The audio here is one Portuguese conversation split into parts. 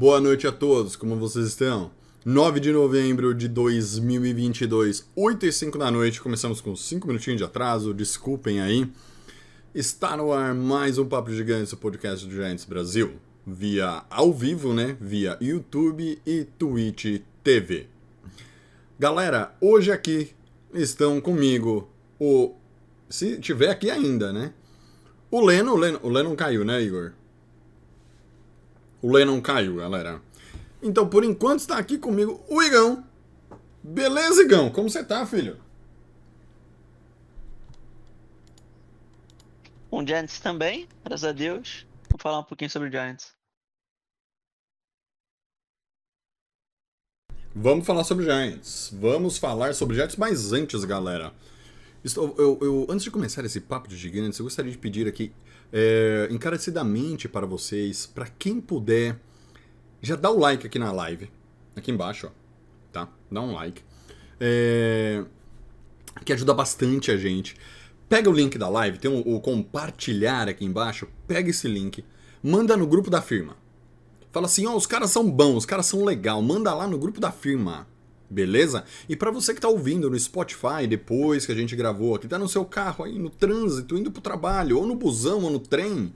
Boa noite a todos, como vocês estão? 9 de novembro de 2022, 8 e 5 da noite, começamos com 5 minutinhos de atraso, desculpem aí. Está no ar mais um Papo Gigantes, o podcast do Giants Brasil, via ao vivo, né? Via YouTube e Twitch TV. Galera, hoje aqui estão comigo o. Se tiver aqui ainda, né? O Lennon, o Lennon, o Lennon caiu, né, Igor? O Lennon caiu, galera. Então, por enquanto, está aqui comigo o Igão. Beleza, Igão? Como você tá, filho? Um Giants também, graças a Deus. Vamos falar um pouquinho sobre o Giants. Vamos falar sobre Giants. Vamos falar sobre Giants, mas antes, galera. Estou, eu, eu- antes de começar esse papo de gigantes, eu gostaria de pedir aqui é, encarecidamente para vocês, para quem puder, já dá o like aqui na live, aqui embaixo, ó, tá? Dá um like, É, que ajuda bastante a gente. Pega o link da live, tem o, compartilhar aqui embaixo, pega esse link, manda no grupo da firma. Fala assim, ó, os caras são bons, os caras são legal, manda lá no grupo da firma. Beleza? E pra você que tá ouvindo no Spotify depois que a gente gravou, que tá no seu carro aí no trânsito, indo pro trabalho, ou no busão, ou no trem,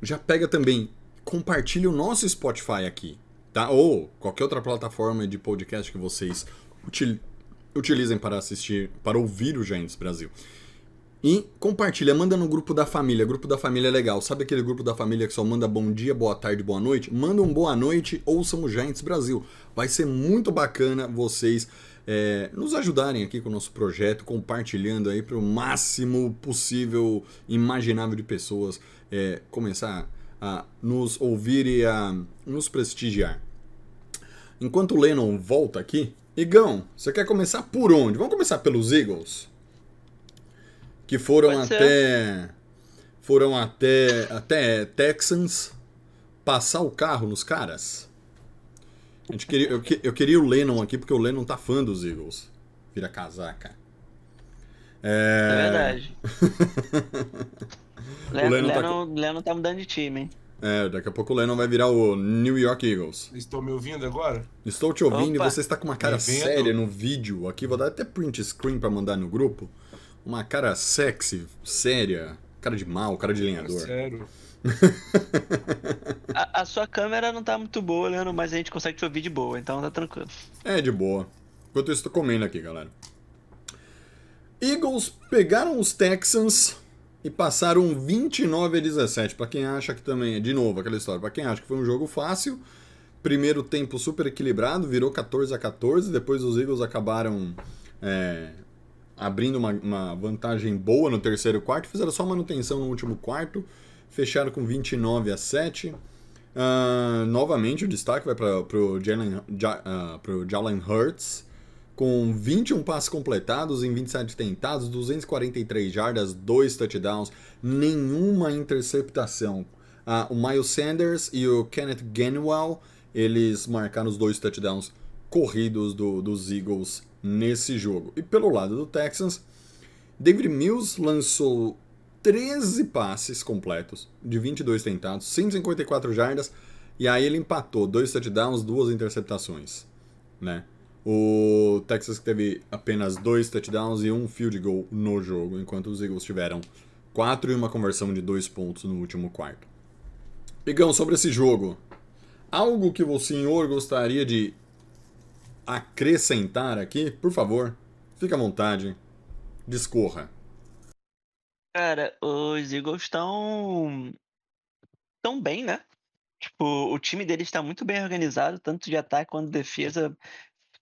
já pega também, compartilha o nosso Spotify aqui, tá? Ou qualquer outra plataforma de podcast que vocês util- utilizem para assistir, para ouvir o Giants Brasil. E compartilha, manda no grupo da família. Grupo da família é legal. Sabe aquele grupo da família que só manda bom dia, boa tarde, boa noite? Manda um boa noite, ouçam o Giants Brasil. Vai ser muito bacana vocês é, nos ajudarem aqui com o nosso projeto, compartilhando aí para o máximo possível, imaginável de pessoas é, começar a nos ouvir e a nos prestigiar. Enquanto o Lennon volta aqui, Igão, você quer começar por onde? Vamos começar pelos Eagles? Que foram Pode ser. até foram até até Texans passar o carro nos caras. A gente queria, eu, eu queria o Lennon aqui porque o Lennon tá fã dos Eagles. Vira casaca. É, É, verdade. O Lennon, Lennon tá Lennon, tá mudando de time, hein? é, daqui a pouco o Lennon vai virar o New York Eagles. Estão me ouvindo agora? Estou te ouvindo Opa. e você está com uma cara séria no vídeo. Aqui vou dar até print screen pra mandar no grupo. Uma cara sexy, séria, cara de mal, cara de lenhador. Sério. A, a sua câmera não tá muito boa, Lennon, mas a gente consegue te ouvir de boa, então tá tranquilo. É, de boa. Enquanto isso, tô comendo aqui, galera. Eagles pegaram os Texans e passaram 29 a 17. Pra quem acha que também é, de novo, aquela história. Pra quem acha que foi um jogo fácil, primeiro tempo super equilibrado, virou 14 a 14. Depois os Eagles acabaram é, abrindo uma, uma vantagem boa no terceiro quarto. Fizeram só manutenção no último quarto. Fecharam com 29 a 7. Ah, novamente o destaque vai para o ah, Jalen Hurts, com 21 passes completados em 27 tentados, 243 jardas, 2 touchdowns, nenhuma interceptação. Ah, o Miles Sanders e o Kenneth Gainwell, eles marcaram os dois touchdowns corridos do- dos Eagles nesse jogo. E pelo lado do Texans, David Mills lançou 13 passes completos, de 22 tentados, 154 jardas, e aí ele empatou dois touchdowns, duas interceptações, né? O Texas teve apenas dois touchdowns e um field goal no jogo, enquanto os Eagles tiveram quatro e uma conversão de dois pontos no último quarto. Igão, sobre esse jogo, algo que o senhor gostaria de acrescentar aqui, por favor, fique à vontade, discorra. Cara, os Eagles estão tão bem, né? Tipo, o time deles está muito bem organizado, tanto de ataque quanto de defesa.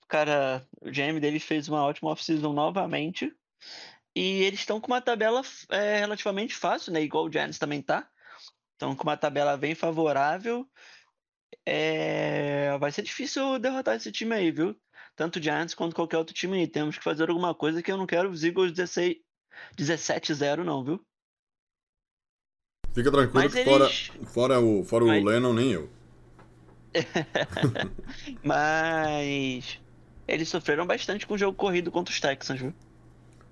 Cara, o GM deles fez uma ótima off-season novamente. E eles estão com uma tabela é, relativamente fácil, né? Igual o Giants também tá. Estão com uma tabela bem favorável. É... vai ser difícil derrotar esse time aí, viu? Tanto o Giants quanto qualquer outro time aí. Temos que fazer alguma coisa que eu não quero os Eagles 16... 17-0, não, viu? Fica tranquilo Mas que eles- fora, fora o, fora Mas- o Lennon, nem eu. Mas eles sofreram bastante com o jogo corrido contra os Texans, viu?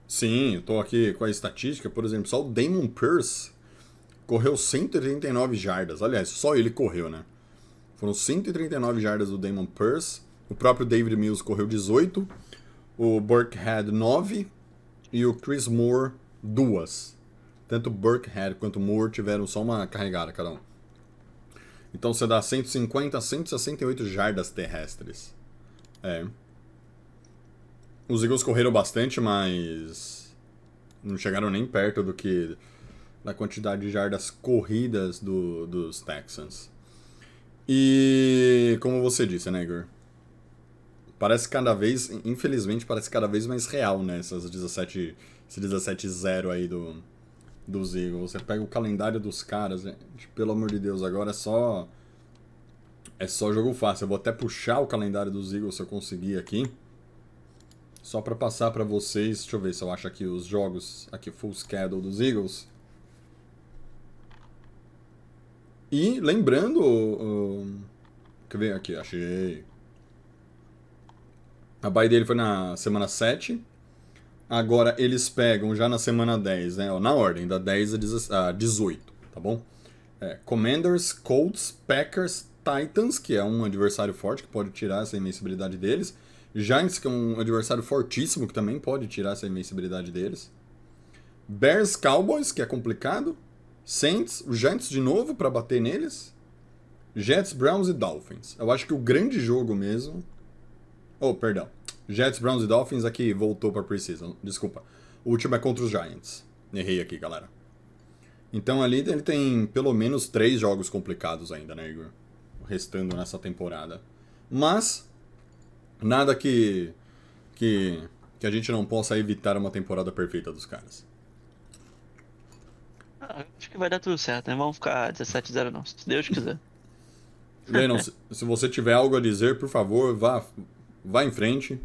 Sim, eu tô aqui com a estatística, por exemplo, só o Damon Pierce correu 139 jardas. Aliás, só ele correu, né? Foram 139 jardas do Damon Pierce. O próprio David Mills correu 18. O Burkhead 9. E o Chris Moore 2. Tanto Burkhead quanto Moore tiveram só uma carregada cada um. Então você dá 150 a 168 jardas terrestres. É. Os Eagles correram bastante, mas não chegaram nem perto do que da quantidade de jardas corridas do, dos Texans. E como você disse, né, Igor? Parece cada vez, infelizmente, parece cada vez mais real, né? Essas 17, esse 17-0 aí do, dos Eagles. Você pega o calendário dos caras, gente, pelo amor de Deus, agora é só. É só jogo fácil. Eu vou até puxar o calendário dos Eagles se eu conseguir aqui. Só para passar para vocês, deixa eu ver se eu acho aqui os jogos, aqui full schedule dos Eagles. E lembrando, o- quer ver aqui, achei. A bye dele foi na semana 7. Agora eles pegam já na semana 10, né? Na ordem, da 10 a 10 a 18, tá bom? É, Commanders, Colts, Packers, Titans, que é um adversário forte que pode tirar essa invencibilidade deles. Giants, que é um adversário fortíssimo que também pode tirar essa invencibilidade deles. Bears, Cowboys, que é complicado. Saints, Giants de novo para bater neles. Jets, Browns e Dolphins. Eu acho que o grande jogo mesmo. Oh, perdão. Jets, Browns e Dolphins aqui voltou para preseason. Desculpa. O último é contra os Giants. Errei aqui, galera. Então ali ele tem pelo menos três jogos complicados ainda, né, Igor? Restando nessa temporada. Mas nada que que que a gente não possa evitar uma temporada perfeita dos caras. Ah, acho que vai dar tudo certo, né? Vamos ficar 17-0 não, se Deus quiser. Lennon, se, se você tiver algo a dizer, por favor, vá vá em frente.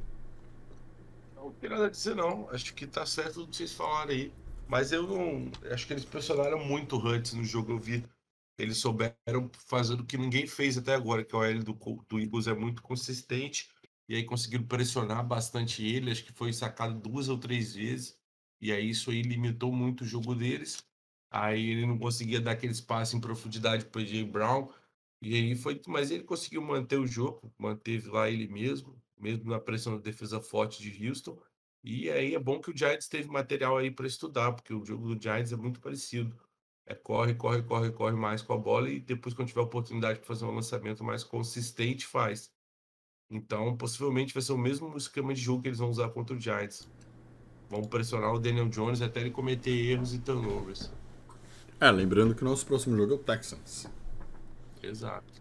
Não tem nada a dizer, não. Acho que tá certo o que vocês falaram aí. Mas eu não. Acho que eles pressionaram muito o Hurts no jogo. Eu vi. Eles souberam fazer o que ninguém fez até agora, que o OL do, do Eagles é muito consistente. E aí conseguiram pressionar bastante ele. Acho que foi sacado duas ou três vezes. E aí isso aí limitou muito o jogo deles. Aí ele não conseguia dar aquele espaço em profundidade para Jay Brown. E aí foi. Mas ele conseguiu manter o jogo, manteve lá ele mesmo, mesmo na pressão da defesa forte de Houston. E aí é bom que o Giants teve material aí para estudar, porque o jogo do Giants é muito parecido. É corre, corre, corre, corre mais com a bola e depois, quando tiver oportunidade para fazer um lançamento mais consistente, faz. Então, possivelmente vai ser o mesmo esquema de jogo que eles vão usar contra o Giants. Vão pressionar o Daniel Jones até ele cometer erros e turnovers. É, lembrando que o nosso próximo jogo é o Texans. Exato.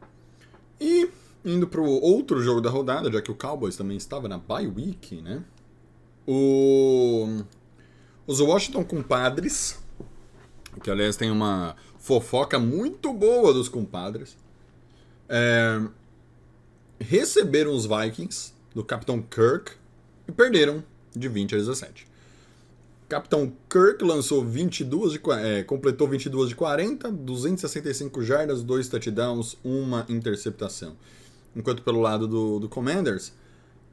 E indo pro outro jogo da rodada, já que o Cowboys também estava na bye week, né? O... Os Washington Compadres, que aliás tem uma fofoca muito boa dos compadres, é, receberam os Vikings do Capitão Kirk e perderam de 20 a 17. Capitão Kirk lançou 22 de, é, completou 22 de 40, 265 jardas, 2 touchdowns, uma interceptação. Enquanto pelo lado do, do Commanders,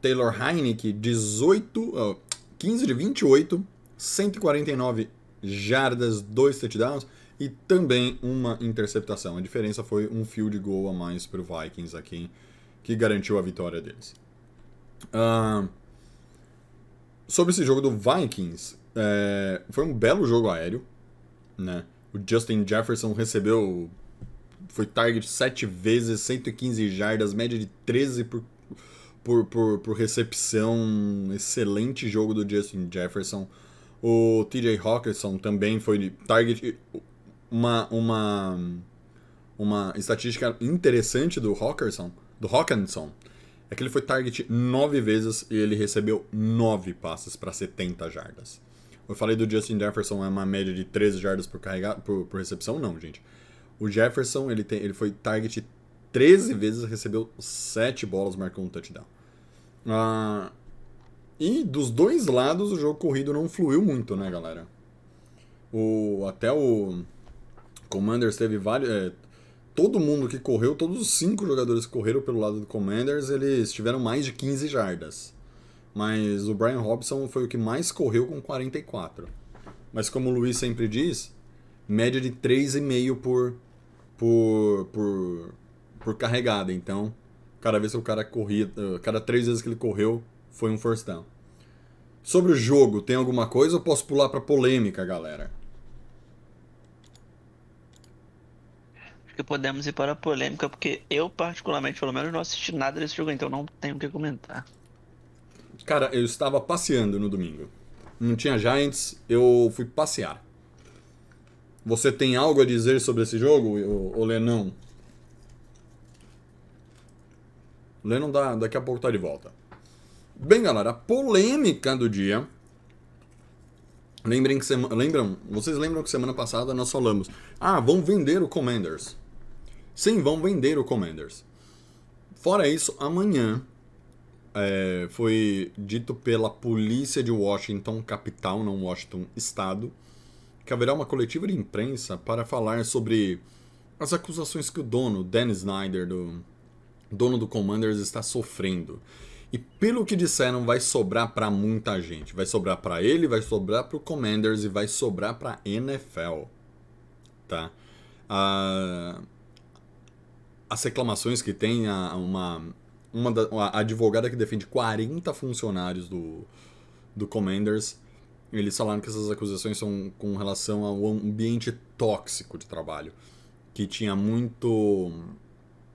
Taylor Heineke, 18, ó, 15 de 28, 149 jardas, 2 touchdowns e também uma interceptação. A diferença foi um field goal a mais para o Vikings aqui, que garantiu a vitória deles. Ah, sobre esse jogo do Vikings, é, foi um belo jogo aéreo, né? O Justin Jefferson recebeu foi target 7 vezes, 115 jardas, média de 13 por, por, por, por recepção. Excelente jogo do Justin Jefferson. O TJ Hawkinson também foi target. Uma, uma, uma estatística interessante do Hawkinson, do Hawkinson é que ele foi target 9 vezes e ele recebeu 9 passes para 70 jardas. Eu falei do Justin Jefferson, é uma média de 13 jardas por, carregado, por, por recepção? Não, gente. O Jefferson, ele, tem, ele foi target 13 vezes, recebeu 7 bolas, marcou um touchdown. Ah, e dos dois lados o jogo corrido não fluiu muito, né, galera? O, até o Commanders teve vários. É, todo mundo que correu, todos os cinco jogadores que correram pelo lado do Commanders, eles tiveram mais de 15 jardas. Mas o Brian Robson foi o que mais correu com 44. Mas como o Luiz sempre diz, média de 3,5 por, por, por, por carregada. Então, cada vez que o cara corria, eh, cada três vezes que ele correu, foi um first down. Sobre o jogo, tem alguma coisa ou posso pular pra polêmica, galera? Acho que podemos ir para a polêmica, porque eu, particularmente, pelo menos, não assisti nada desse jogo, então não tenho o que comentar. Cara, eu estava passeando no domingo. Não tinha Giants, eu fui passear. Você tem algo a dizer sobre esse jogo, ô Lenão? O Lennon dá, daqui a pouco tá de volta. Bem, galera, a polêmica do dia. Lembrem que sema... lembram, vocês lembram que semana passada nós falamos: "Ah, vão vender o Commanders". Sim, vão vender o Commanders. Fora isso, amanhã é, foi dito pela polícia de Washington, capital, não Washington, estado, que haverá uma coletiva de imprensa para falar sobre as acusações que o dono, Dan Snyder, do dono do Commanders, está sofrendo. E pelo que disseram, vai sobrar para muita gente. Vai sobrar para ele, vai sobrar para o Commanders e vai sobrar para NFL. Tá? Ah, as reclamações que tem a, uma uma da, advogada que defende 40 funcionários do, do Commanders, eles falaram que essas acusações são com relação ao ambiente tóxico de trabalho, que tinha muito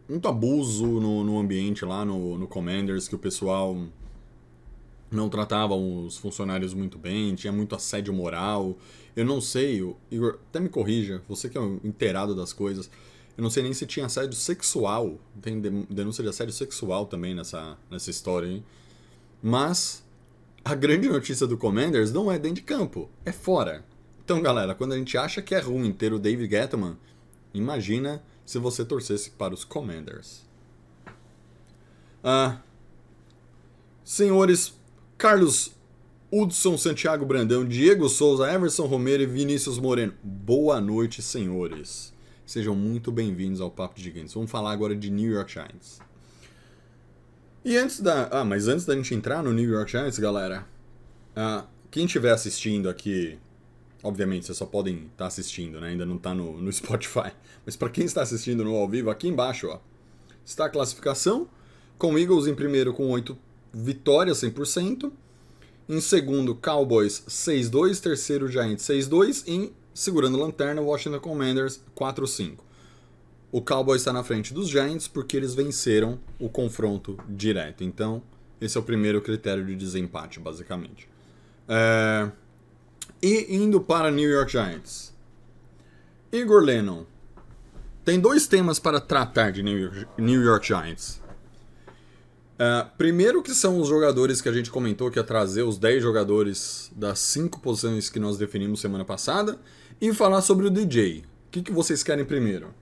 muito abuso no, no ambiente lá no, no Commanders, que o pessoal não tratava os funcionários muito bem, tinha muito assédio moral. Eu não sei, Igor, até me corrija, você que é um inteirado das coisas. Eu não sei nem se tinha assédio sexual. Tem denúncia de assédio sexual também nessa, nessa história, hein? Mas a grande notícia do Commanders não é dentro de campo, é fora. Então, galera, quando a gente acha que é ruim ter o David Gettman, imagina se você torcesse para os Commanders. Ah, senhores Carlos Hudson, Santiago Brandão, Diego Souza, Everson Romero e Vinícius Moreno. Boa noite, senhores. Sejam muito bem-vindos ao Papo de Gigantes. Vamos falar agora de New York Giants. E antes da. Ah, mas antes da gente entrar no New York Giants, galera. Ah, quem estiver assistindo aqui Obviamente, vocês só podem estar tá assistindo, né? Ainda não está no, no Spotify. Mas para quem está assistindo no ao vivo, aqui embaixo, ó, está a classificação. Com Eagles em primeiro com 8 vitórias, 100%. Em segundo, Cowboys 6-2. Terceiro, Giants 6-2. E segurando lanterna, Washington Commanders 4-5. O Cowboys está na frente dos Giants porque eles venceram o confronto direto. Então, esse é o primeiro critério de desempate, basicamente. É... E indo para New York Giants. Igor Lennon. Tem dois temas para tratar de New York, New York Giants. Uh, primeiro que são os jogadores que a gente comentou que ia trazer os 10 jogadores das 5 posições que nós definimos semana passada. E falar sobre o DJ. O que, que vocês querem primeiro?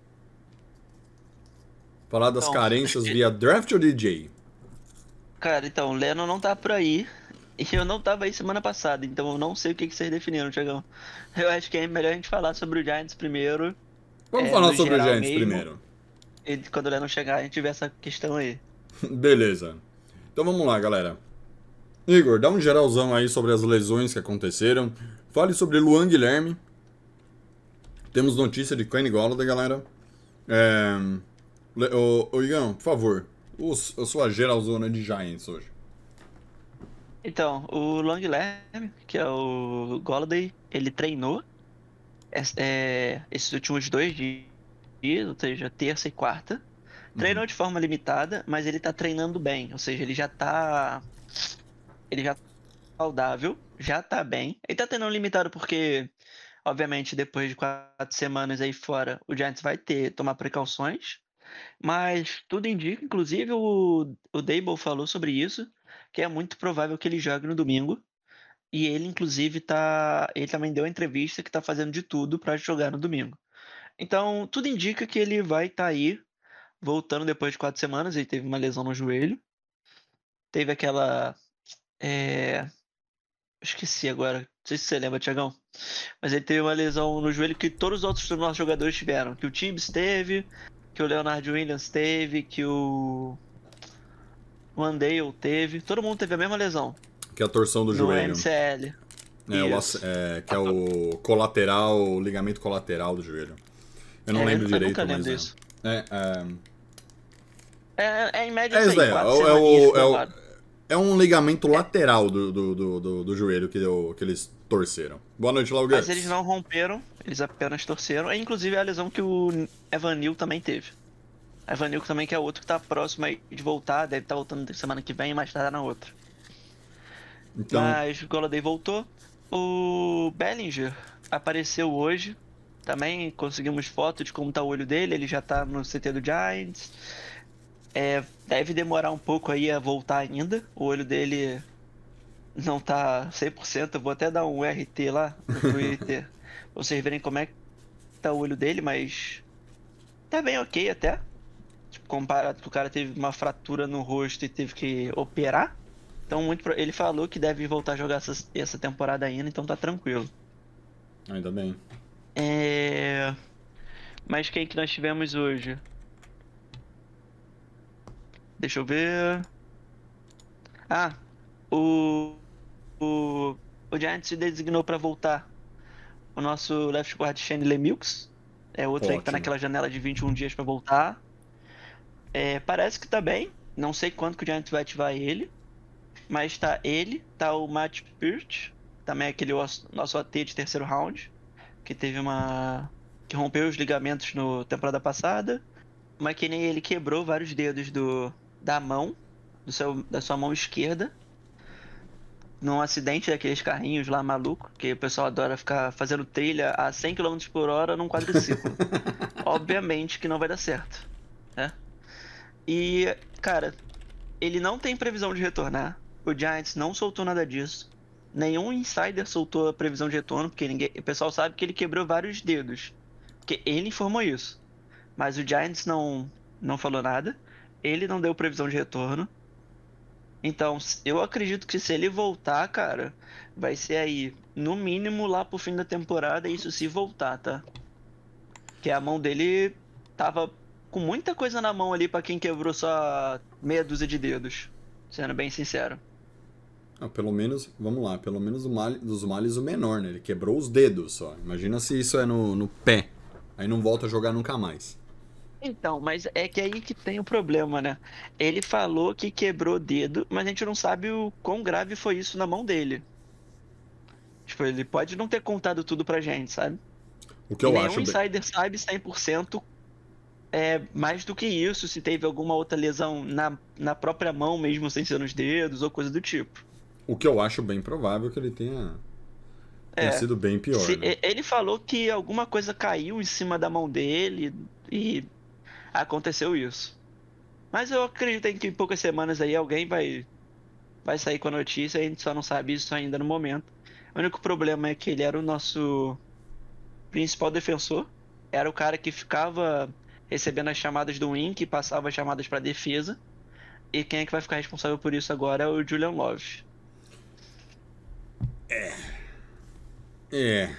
Falar das então, carências via draft ou DJ? Cara, então, o Lennon não tá por aí. E eu não tava aí semana passada, então eu não sei o que, que vocês definiram, Tiagão. Eu acho que é melhor a gente falar sobre o Giants primeiro. Vamos é, falar sobre o Giants mesmo, primeiro. E quando o Lennon chegar, a gente vê essa questão aí. Beleza. Então vamos lá, galera. Igor, dá um geralzão aí sobre as lesões que aconteceram. Fale sobre Luan Guilherme. Temos notícia de Kenny Golladay, galera. É... Ô, ô Igão, por favor, a sua geralzona de Giants hoje. Então, o Long Lerm, que é o Golladay, ele treinou é, esses últimos dois dias, ou seja, terça e quarta. Treinou uhum. de forma limitada, mas ele tá treinando bem, ou seja, ele já tá. Ele já tá saudável, já tá bem. Ele tá treinando limitado porque, obviamente, depois de quatro semanas aí fora, o Giants vai ter tomar precauções. Mas tudo indica, inclusive o, o Dable falou sobre isso, que é muito provável que ele jogue no domingo. E ele, inclusive, tá. Ele também deu entrevista que tá fazendo de tudo para jogar no domingo. Então, tudo indica que ele vai estar tá aí. voltando depois de quatro semanas, ele teve uma lesão no joelho. Teve aquela. É... Esqueci agora. Não sei se você lembra, Tiagão. Mas ele teve uma lesão no joelho que todos os outros nossos jogadores tiveram. Que o Tibbs teve, que o Leonard Williams teve, que o. O Andale teve. Todo mundo teve a mesma lesão. Que é a torção do no joelho. MCL. É, o é, que é o colateral, o ligamento colateral do joelho. Eu não É, lembro eu direito, nunca lembro mas é. disso. É, é, É, é em média É isso isso aí, daí, quatro é o- é o- por é o-. é um ligamento lateral do, do, do, do, do joelho que, deu- que eles torceram. Boa noite, Lauguts. Mas eles não romperam, eles apenas torceram. É inclusive a lesão que o Evanil também teve. Evanil também que é outro que tá próximo aí de voltar, deve estar voltando semana que vem, mais tarde na outra. Então, Mas o Golladay voltou. O Bellinger apareceu hoje. Também conseguimos foto de como tá o olho dele. Ele já tá no CT do Giants. É, deve demorar um pouco aí a voltar ainda. O olho dele não tá 100%. Eu vou até dar um RT lá no Twitter. pra vocês verem como é que tá o olho dele, mas tá bem ok até. Tipo, comparado que o cara teve uma fratura no rosto e teve que operar. Então, muito pro- ele falou que deve voltar a jogar essa, essa temporada ainda, então tá tranquilo. ainda bem. É... Mas quem que nós tivemos hoje? Deixa eu ver. Ah, o. O, o Giants se designou pra voltar. O nosso left guard Shane Lemieux. É outro aí que tá naquela janela de 21 dias pra voltar. É, parece que tá bem. Não sei quando que o Giants vai ativar ele. Mas tá ele, tá o Matt Peart, também aquele os- nosso AT de terceiro round, que teve uma. que rompeu os ligamentos no temporada passada. O McKinney ele quebrou vários dedos do, da mão, do seu, da sua mão esquerda, num acidente daqueles carrinhos lá maluco, que o pessoal adora ficar fazendo trilha a 100 km por hora num quadriciclo. Obviamente que não vai dar certo, né? E, cara, ele não tem previsão de retornar. O Giants não soltou nada disso. Nenhum insider soltou a previsão de retorno, porque ninguém, o pessoal sabe que ele quebrou vários dedos. Porque ele informou isso. Mas o Giants não, não falou nada. Ele não deu previsão de retorno. Então, eu acredito que se ele voltar, cara, vai ser aí, no mínimo, lá pro fim da temporada, isso se voltar, tá? Que a mão dele tava com muita coisa na mão ali pra quem quebrou só meia dúzia de dedos. Sendo bem sincero. Ah, pelo menos, vamos lá, pelo menos o mal, dos males o menor, né? Ele quebrou os dedos só. Imagina se isso é no, no pé. Aí não volta a jogar nunca mais. Então, mas é que aí que tem o problema, né? Ele falou que quebrou o dedo, mas a gente não sabe o quão grave foi isso na mão dele. Tipo, ele pode não ter contado tudo pra gente, sabe? O que eu nenhum acho bem... insider sabe 100% é mais do que isso, se teve alguma outra lesão na, na própria mão mesmo, sem ser nos dedos, ou coisa do tipo. O que eu acho bem provável que ele tenha, tenha É. sido bem pior. Se- né? Ele falou que alguma coisa caiu em cima da mão dele e aconteceu isso. Mas eu acredito em que em poucas semanas aí alguém vai, vai sair com a notícia, a gente só não sabe isso ainda no momento. O único problema é que ele era o nosso principal defensor, era o cara que ficava recebendo as chamadas do Wink e passava as chamadas para defesa. E quem é que vai ficar responsável por isso agora é o Julian Love. É.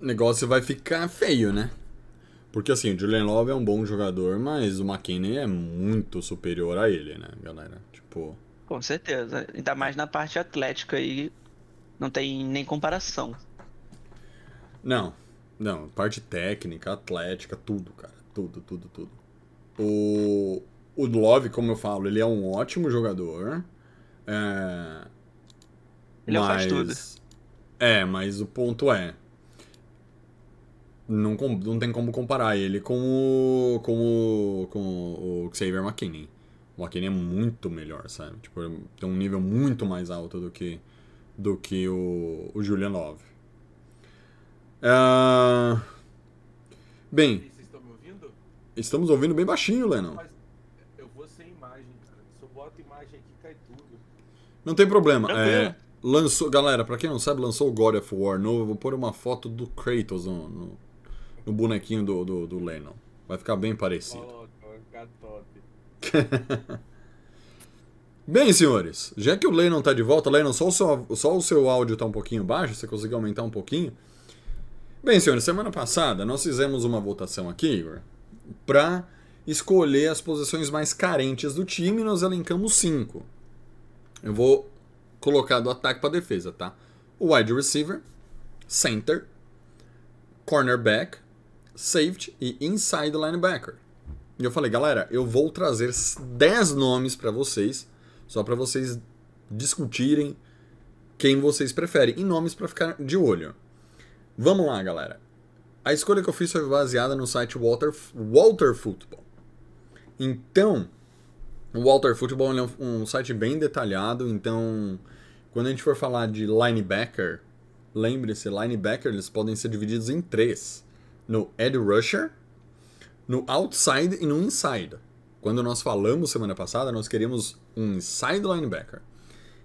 O negócio vai ficar feio, né? Porque assim, o Julian Love é um bom jogador, mas o McKinney é muito superior a ele, né, galera? Tipo, Com certeza. Ainda mais na parte atlética aí. Não tem nem comparação. não, não, parte técnica, atlética, tudo, cara, tudo, tudo, tudo. O, o Love, como eu falo, ele é um ótimo jogador. É, Ele é o faz tudo. É, mas o ponto é. Não, com- não tem como comparar ele com o. com o. com o Xavier McKinney. O McKinney é muito melhor, sabe? Tipo, tem um nível muito mais alto do que. do que o, o Julian Love. Ah, Bem, Vocês estão me ouvindo? estamos ouvindo bem baixinho, Lennon. Mas eu vou sem imagem, cara. Se eu boto imagem aqui, cai tudo. Não tem problema. É, lançou, galera, pra quem não sabe, lançou o God of War novo. Eu vou pôr uma foto do Kratos no, no, no bonequinho do, do, do Lennon. Vai ficar bem parecido. Vai ficar top. Bem, senhores, já que o Lennon tá de volta, Lennon, só o seu, só o seu áudio tá um pouquinho baixo, você conseguiu aumentar um pouquinho? Bem, senhores, semana passada nós fizemos uma votação aqui, Igor, pra escolher as posições mais carentes do time e nós elencamos cinco. Eu vou colocar do ataque pra defesa, tá? O wide receiver, center, cornerback, safety e inside linebacker. E eu falei, galera, eu vou trazer 10 nomes pra vocês, só pra vocês discutirem quem vocês preferem e nomes pra ficar de olho. Vamos lá, galera. A escolha que eu fiz foi baseada no site Walter, Walter Football. Então, o Walter Football é um, um site bem detalhado, então quando a gente for falar de linebacker, lembre-se, linebacker eles podem ser divididos em três: no edge rusher, no outside e no inside. Quando nós falamos semana passada, nós queríamos um inside linebacker.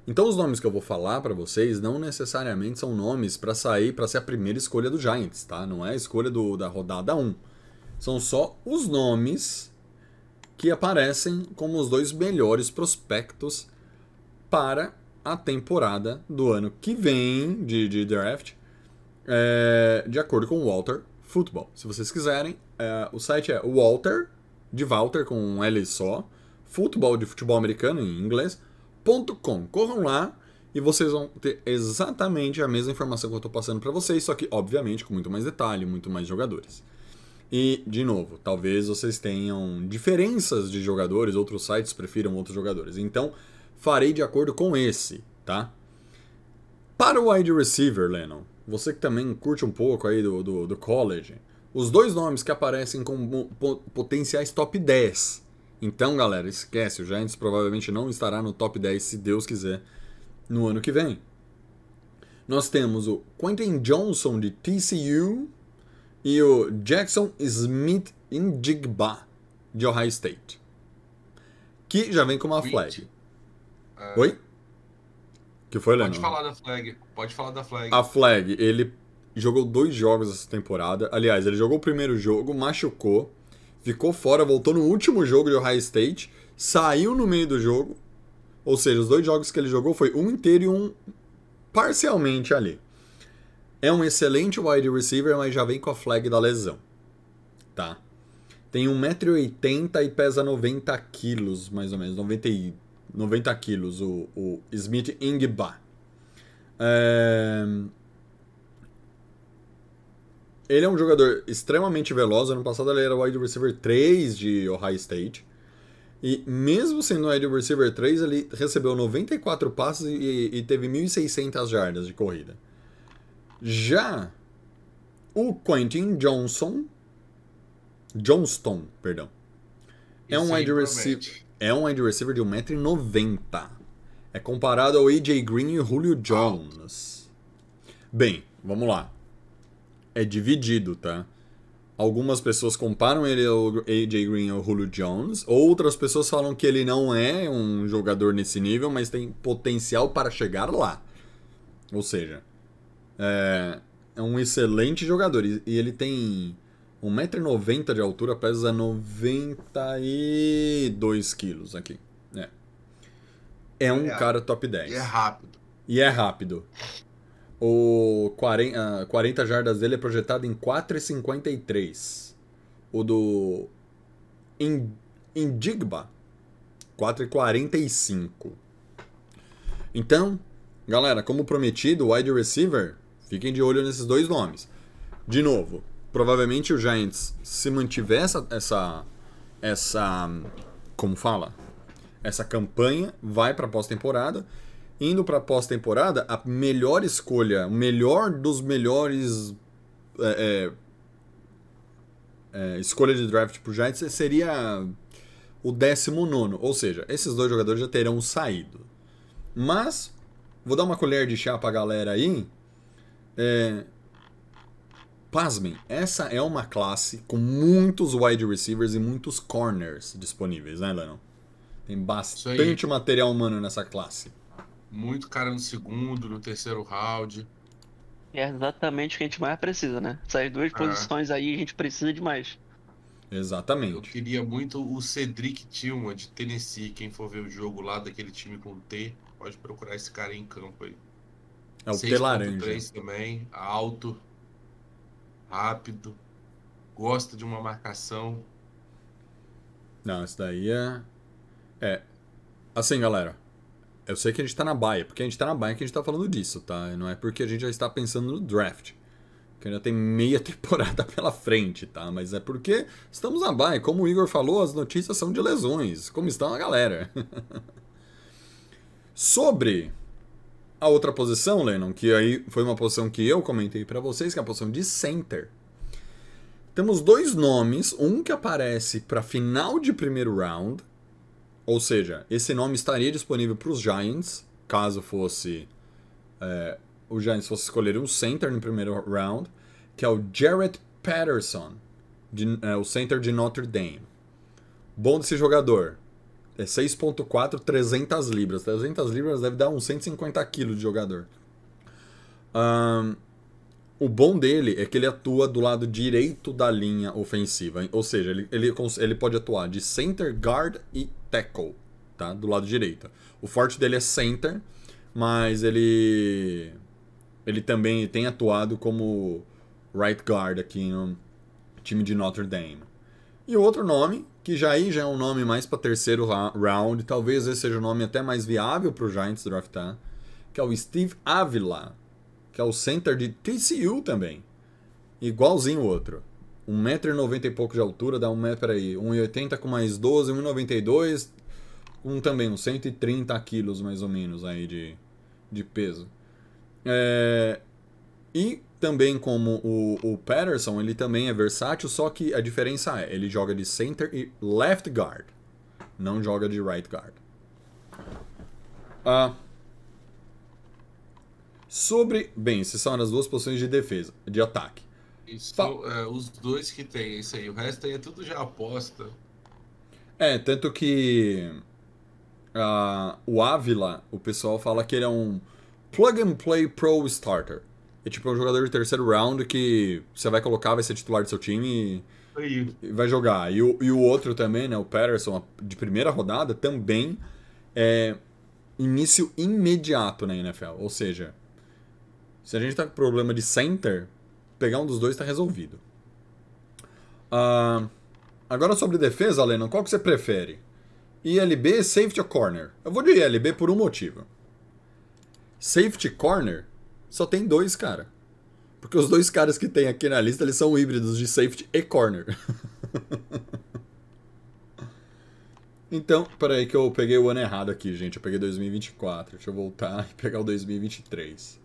Então os nomes que eu vou falar para vocês não necessariamente são nomes para sair para ser a primeira escolha do Giants, tá? Não é a escolha do, da rodada 1. São só os nomes que aparecem como os dois melhores prospectos para a temporada do ano que vem de, de draft, é, de acordo com o Walter Football. Se vocês quiserem, é, o site é Walter, de Walter com um L só, futebol de futebol americano em inglês, .com. Corram lá e vocês vão ter exatamente a mesma informação que eu estou passando para vocês, só que, obviamente, com muito mais detalhe, muito mais jogadores. E, de novo, talvez vocês tenham diferenças de jogadores, outros sites prefiram outros jogadores. Então, farei de acordo com esse, tá? Para o wide receiver, Lennon, você que também curte um pouco aí do, do, do college, os dois nomes que aparecem como potenciais top 10. Então, galera, esquece, o Giants provavelmente não estará no top 10, se Deus quiser, no ano que vem. Nós temos o Quentin Johnson de TCU e o Jackson Smith Indigba de Ohio State. Que já vem com uma flag. É, Oi? Que foi, Pode Lennon? falar da flag. Pode falar da flag. A Flag, ele jogou dois jogos essa temporada. Aliás, ele jogou o primeiro jogo, machucou, ficou fora, voltou no último jogo de Ohio State, saiu no meio do jogo. Ou seja, os dois jogos que ele jogou foi um inteiro e um parcialmente ali. É um excelente wide receiver, mas já vem com a flag da lesão. Tá? Tem 1,80m e pesa 90 quilos, mais ou menos. 90, e- 90 quilos, o, o Smith Ingba. É... Ele é um jogador extremamente veloz. Ano passado ele era wide receiver 3 de Ohio State. E mesmo sendo wide receiver 3, ele recebeu 94 passes e, e teve 1.600 jardas de corrida. Já o Quentin Johnson, Johnston, perdão, é um wide receiver, é um wide receiver de 1,90m. É comparado ao AJ Green e Julio Jones. Bem, vamos lá. É dividido, tá? Algumas pessoas comparam ele ao AJ Green e ao Julio Jones. Outras pessoas falam que ele não é um jogador nesse nível, mas tem potencial para chegar lá. Ou seja, é, é um excelente jogador. E ele tem 1,90m de altura, pesa 92 quilos aqui. É. É um É. cara top 10. E é rápido. E é rápido. O 40, ah, 40 jardas dele é projetado em 4,53. O do In- Indigba, 4,45. Então, galera, como prometido, wide receiver, fiquem de olho nesses dois nomes. De novo, provavelmente o Giants, se mantiver essa, essa, essa como fala? Essa campanha, vai para pós-temporada. Indo para pós-temporada, a melhor escolha, o melhor dos melhores é, é, é, escolha de draft pro Giants seria o 19. Ou seja, esses dois jogadores já terão saído. Mas, vou dar uma colher de chá pra galera aí. É, pasmem, essa é uma classe com muitos wide receivers e muitos corners disponíveis, né, Lennon? Tem bastante material humano nessa classe. Muito cara no segundo, no terceiro round. É exatamente o que a gente mais precisa, né? Essas duas Ah. posições aí a gente precisa demais. Eu Exatamente. queria muito o Cedric Tillman de Tennessee. Quem for ver o jogo lá daquele time com T, pode procurar esse cara em campo aí. É o T 6.3 laranja. também, alto, rápido, gosta de uma marcação. Não, isso daí é. É. Assim, galera. Eu sei que a gente tá na baia, porque a gente tá na baia que a gente tá falando disso, tá? Não é porque a gente já está pensando no draft. Que ainda tem meia temporada pela frente, tá? Mas é porque estamos na baia. Como o Igor falou, as notícias são de lesões. Como estão a galera? Sobre a outra posição, Lennon, que aí foi uma posição que eu comentei pra vocês, que é a posição de center. Temos dois nomes, um que aparece para final de primeiro round, ou seja, esse nome estaria disponível para os Giants, caso fosse é, o Giants fosse escolher um center no primeiro round, que é o Jarrett Patterson, de- é, o center de Notre Dame. Bom desse jogador. É 6.4, 300 libras. 300 libras deve dar uns 150 quilos de jogador. Ahn, o bom dele é que ele atua do lado direito da linha ofensiva. Ou seja, ele, ele, ele pode atuar de center, guard e tackle, tá? Do lado direito. O forte dele é center, mas ele ele também tem atuado como right guard aqui no time de Notre Dame. E outro nome, que já aí já é um nome mais para terceiro round, talvez esse seja o nome até mais viável para o Giants draftar, que é o Steve Avila, que é o center de TCU também. Igualzinho o outro. 1,90m e pouco de altura, dá 1m, peraí, 1,80 com mais 12, 1,92, um também, uns 130 quilos mais ou menos aí de, de peso. É, e também como o, o Patterson, ele também é versátil, só que a diferença é, ele joga de center e left guard, não joga de right guard. Ah, sobre, bem, essas são as duas posições de defesa, de ataque. Isso, Fa- é, os dois que tem isso aí. O resto aí é tudo já aposta. É, tanto que ah, o Ávila, o pessoal fala que ele é um plug and play pro starter. É tipo um jogador de terceiro round que você vai colocar, vai ser titular do seu time e, e vai jogar. E o, e o outro também, né, o Patterson, de primeira rodada, também é início imediato na NFL. Ou seja, se a gente tá com problema de center, pegar um dos dois tá resolvido. Ah, agora sobre defesa, Lennon, qual que você prefere? ILB, safety ou corner? Eu vou de ILB por um motivo. Safety corner só tem dois, cara. Porque os dois caras que tem aqui na lista, eles são híbridos de safety e corner. então, peraí que eu peguei o ano errado aqui, gente. Eu peguei 2024. Deixa eu voltar e pegar o 2023.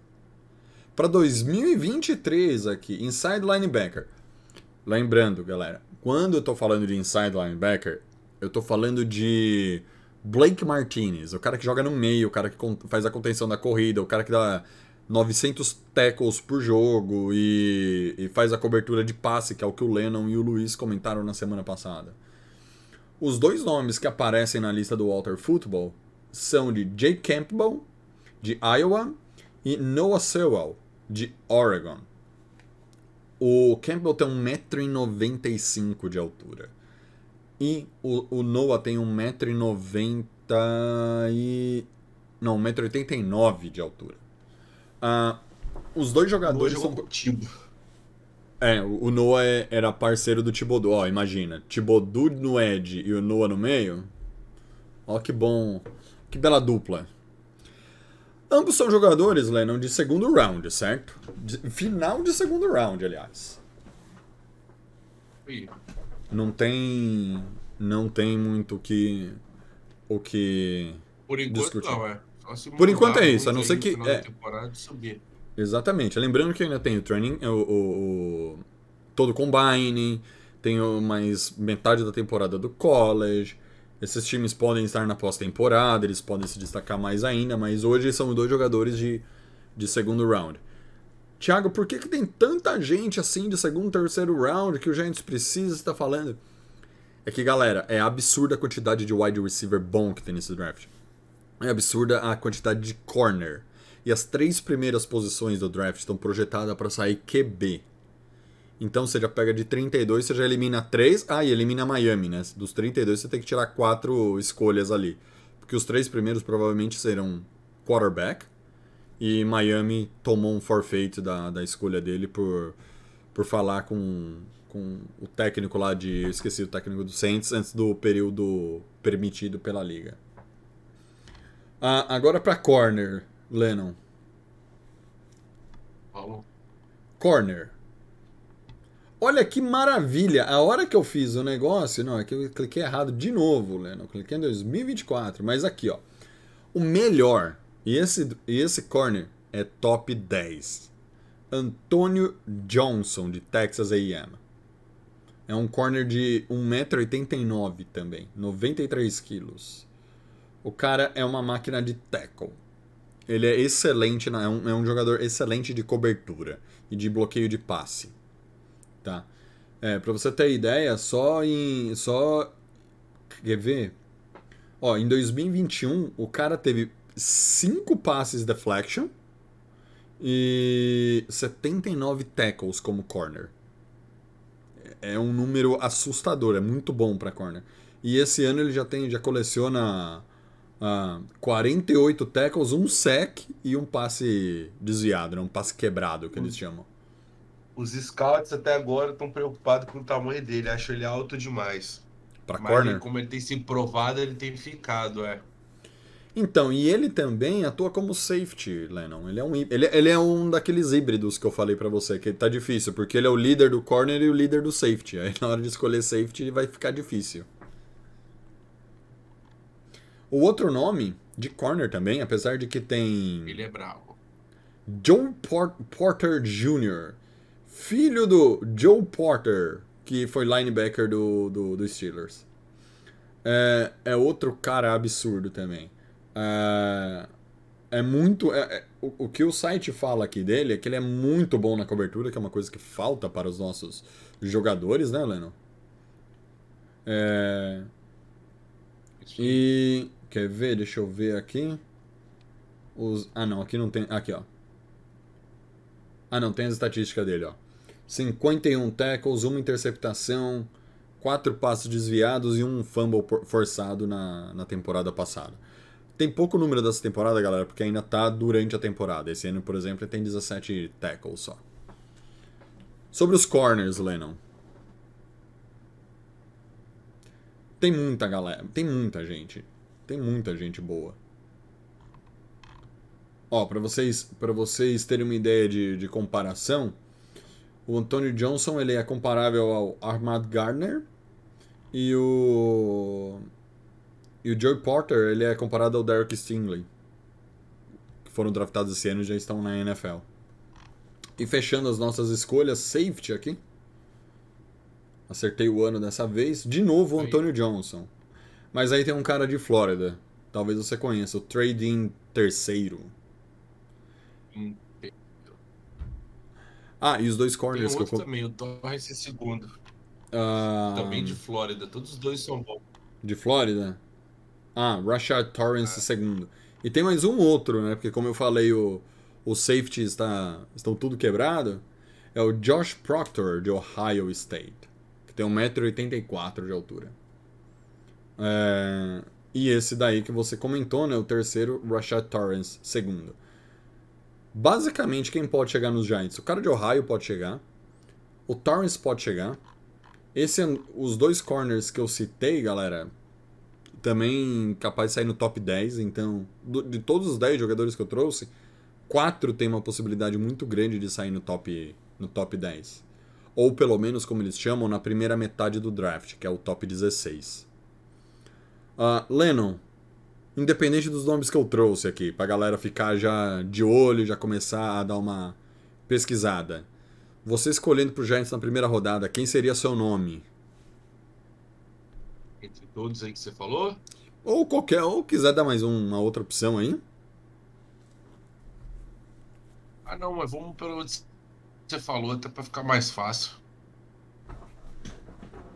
Para 2023 aqui, inside linebacker. Lembrando, galera, quando eu tô falando de inside linebacker, eu tô falando de Blake Martinez, o cara que joga no meio, o cara que faz a contenção da corrida, o cara que dá 900 tackles por jogo e, e faz a cobertura de passe, que é o que o Lennon e o Luiz comentaram na semana passada. Os dois nomes que aparecem na lista do Walter Football são de Jake Campbell, de Iowa, e Noah Sewell, de Oregon. O Campbell tem 1,95m de altura. E o, o Noah tem 1,90m e... Não, 1,89m de altura. Ah, os dois jogadores são... contigo. É, o Noah é- era parceiro do Thibodeau. Ó, imagina. Thibodeau no Ed e o Noah no meio. Ó, que bom. Que bela dupla. Ambos são jogadores, Lennon, de segundo round, certo? De- final de segundo round, aliás. Aí, Não tem. Não tem muito o que. O que. Por enquanto Discutir. não, é. Só se Por enquanto é isso, a não ser que- é. Exatamente. Lembrando que ainda tem o training, o, o, o- todo o combine, tem mais metade da temporada do college. Esses times podem estar na pós-temporada, eles podem se destacar mais ainda, mas hoje são dois jogadores de, de segundo round. Thiago, por que, que tem tanta gente assim de segundo, terceiro round que o Giants precisa estar falando? É que, galera, é absurda a quantidade de wide receiver bom que tem nesse draft. É absurda a quantidade de corner. E as três primeiras posições do draft estão projetadas para sair QB. Então você já pega de 32, você já elimina 3. Ah, e elimina Miami, né? Dos 32 você tem que tirar quatro escolhas ali. Porque os três primeiros provavelmente serão quarterback. E Miami tomou um forfeit da, da escolha dele por, por falar com, com o técnico lá de. Eu esqueci o técnico do Saints antes do período permitido pela liga. Ah, agora para corner, Lennon. Vamos. Corner. Olha que maravilha! A hora que eu fiz o negócio, não, é que eu cliquei errado de novo, Lennon. Eu cliquei em 2024, mas aqui, ó. O melhor, e esse, e esse corner é top 10. Antônio Johnson, de Texas A&M. É um corner de 1,89m também, 93 quilos. O cara é uma máquina de tackle. Ele é excelente, é um, é um jogador excelente de cobertura e de bloqueio de passe. Tá? É, pra você ter ideia, só em. Só. Quer ver? Ó, em 2021, o cara teve 5 passes deflection e 79 tackles como corner. É um número assustador, é muito bom para corner. E esse ano ele já tem, já coleciona uh, 48 tackles, um sec e um passe desviado, né? um passe quebrado que eles chamam. Os scouts até agora estão preocupados com o tamanho dele, acham ele alto demais. Para Mas corner? ele, como ele tem se provado, ele tem ficado, é. Então, e ele também atua como safety, Lennon. Ele é um, ele, ele é um daqueles híbridos que eu falei pra você, que tá difícil, porque ele é o líder do corner e o líder do safety. Aí na hora de escolher safety vai ficar difícil. O outro nome de corner também, apesar de que tem Ele é bravo. Joe Por- Porter Jr., filho do Joe Porter, que foi linebacker do, do, do Steelers. É, é outro cara absurdo também. É, é muito. é- é- o, o que o site fala aqui dele é que ele é muito bom na cobertura, que é uma coisa que falta para os nossos jogadores, né, Leno? É, e. Quer ver? Deixa eu ver aqui. Os, ah, não, aqui não tem. Aqui, ó. Ah, não, tem as estatísticas dele, ó. 51 tackles, uma interceptação, quatro passos desviados e um fumble forçado na, na temporada passada. Tem pouco número dessa temporada, galera, porque ainda tá durante a temporada. Esse ano, por exemplo, ele tem 17 tackles só. Sobre os corners, Lennon. Tem muita galera, tem muita gente. Tem muita gente boa. Ó, pra vocês, para vocês terem uma ideia de, de comparação, o Antonio Johnson ele é comparável ao Ahmad Gardner e o e o Joey Porter ele é comparado ao Derek Stingley, que foram draftados esse ano e já estão na NFL. E fechando as nossas escolhas, safety aqui. Acertei o ano dessa vez. De novo o. Antonio Johnson. Mas aí tem um cara de Flórida. Talvez você conheça, o Trading terceiro. Hum, Ah, e os dois Tem corners que eu outro também, o Torres em segundo. Ah, Também de Flórida. Todos os dois são bons. de Flórida? Ah, Rashad Torrance segundo. E tem mais um outro, né? Porque como eu falei, o, o safety está, estão tudo quebrado. É o Josh Proctor, de Ohio State. Que tem 1,84m de altura. É, e esse daí que você comentou, né? O terceiro, Rashad Torrance, segundo. Basicamente, quem pode chegar nos Giants? O cara de Ohio pode chegar. O Torrance pode chegar. Esse, os dois corners que eu citei, galera, também capaz de sair no top 10. Então, do- de todos os 10 jogadores que eu trouxe, quatro tem uma possibilidade muito grande de sair no top, no top 10. Ou pelo menos, como eles chamam, na primeira metade do draft, que é o top 16. Ah, Lennon, independente dos nomes que eu trouxe aqui, pra galera ficar já de olho, já começar a dar uma pesquisada. Você escolhendo pro Giants na primeira rodada, quem seria seu nome? Entre todos aí que você falou. Ou qualquer, ou quiser dar mais um- uma outra opção aí. Ah, não, mas vamos pelo que você falou, até pra ficar mais fácil.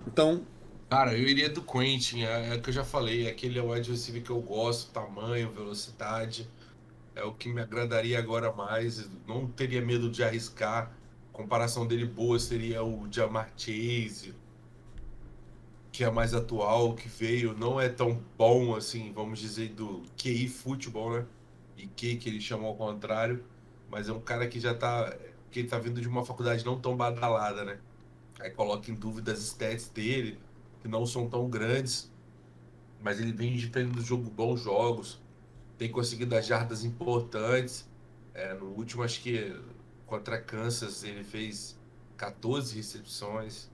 Então, Cara, eu iria do Quentin, é, é que eu já falei, aquele é o wide receiver que eu gosto, tamanho, velocidade. é o que me agradaria agora mais. Não teria medo de arriscar. A comparação dele boa seria o Jamar Chase, que é mais atual, que veio, não é tão bom assim, vamos dizer, do QI futebol, né? E que que ele chamou ao contrário, mas é um cara que já tá. que ele tá vindo de uma faculdade não tão badalada, né? Aí coloca em dúvida as stats dele, que não são tão grandes, mas ele vem defendendo jogo, bons jogos, tem conseguido as jardas importantes. É, no último, acho que contra Kansas, ele fez 14 recepções.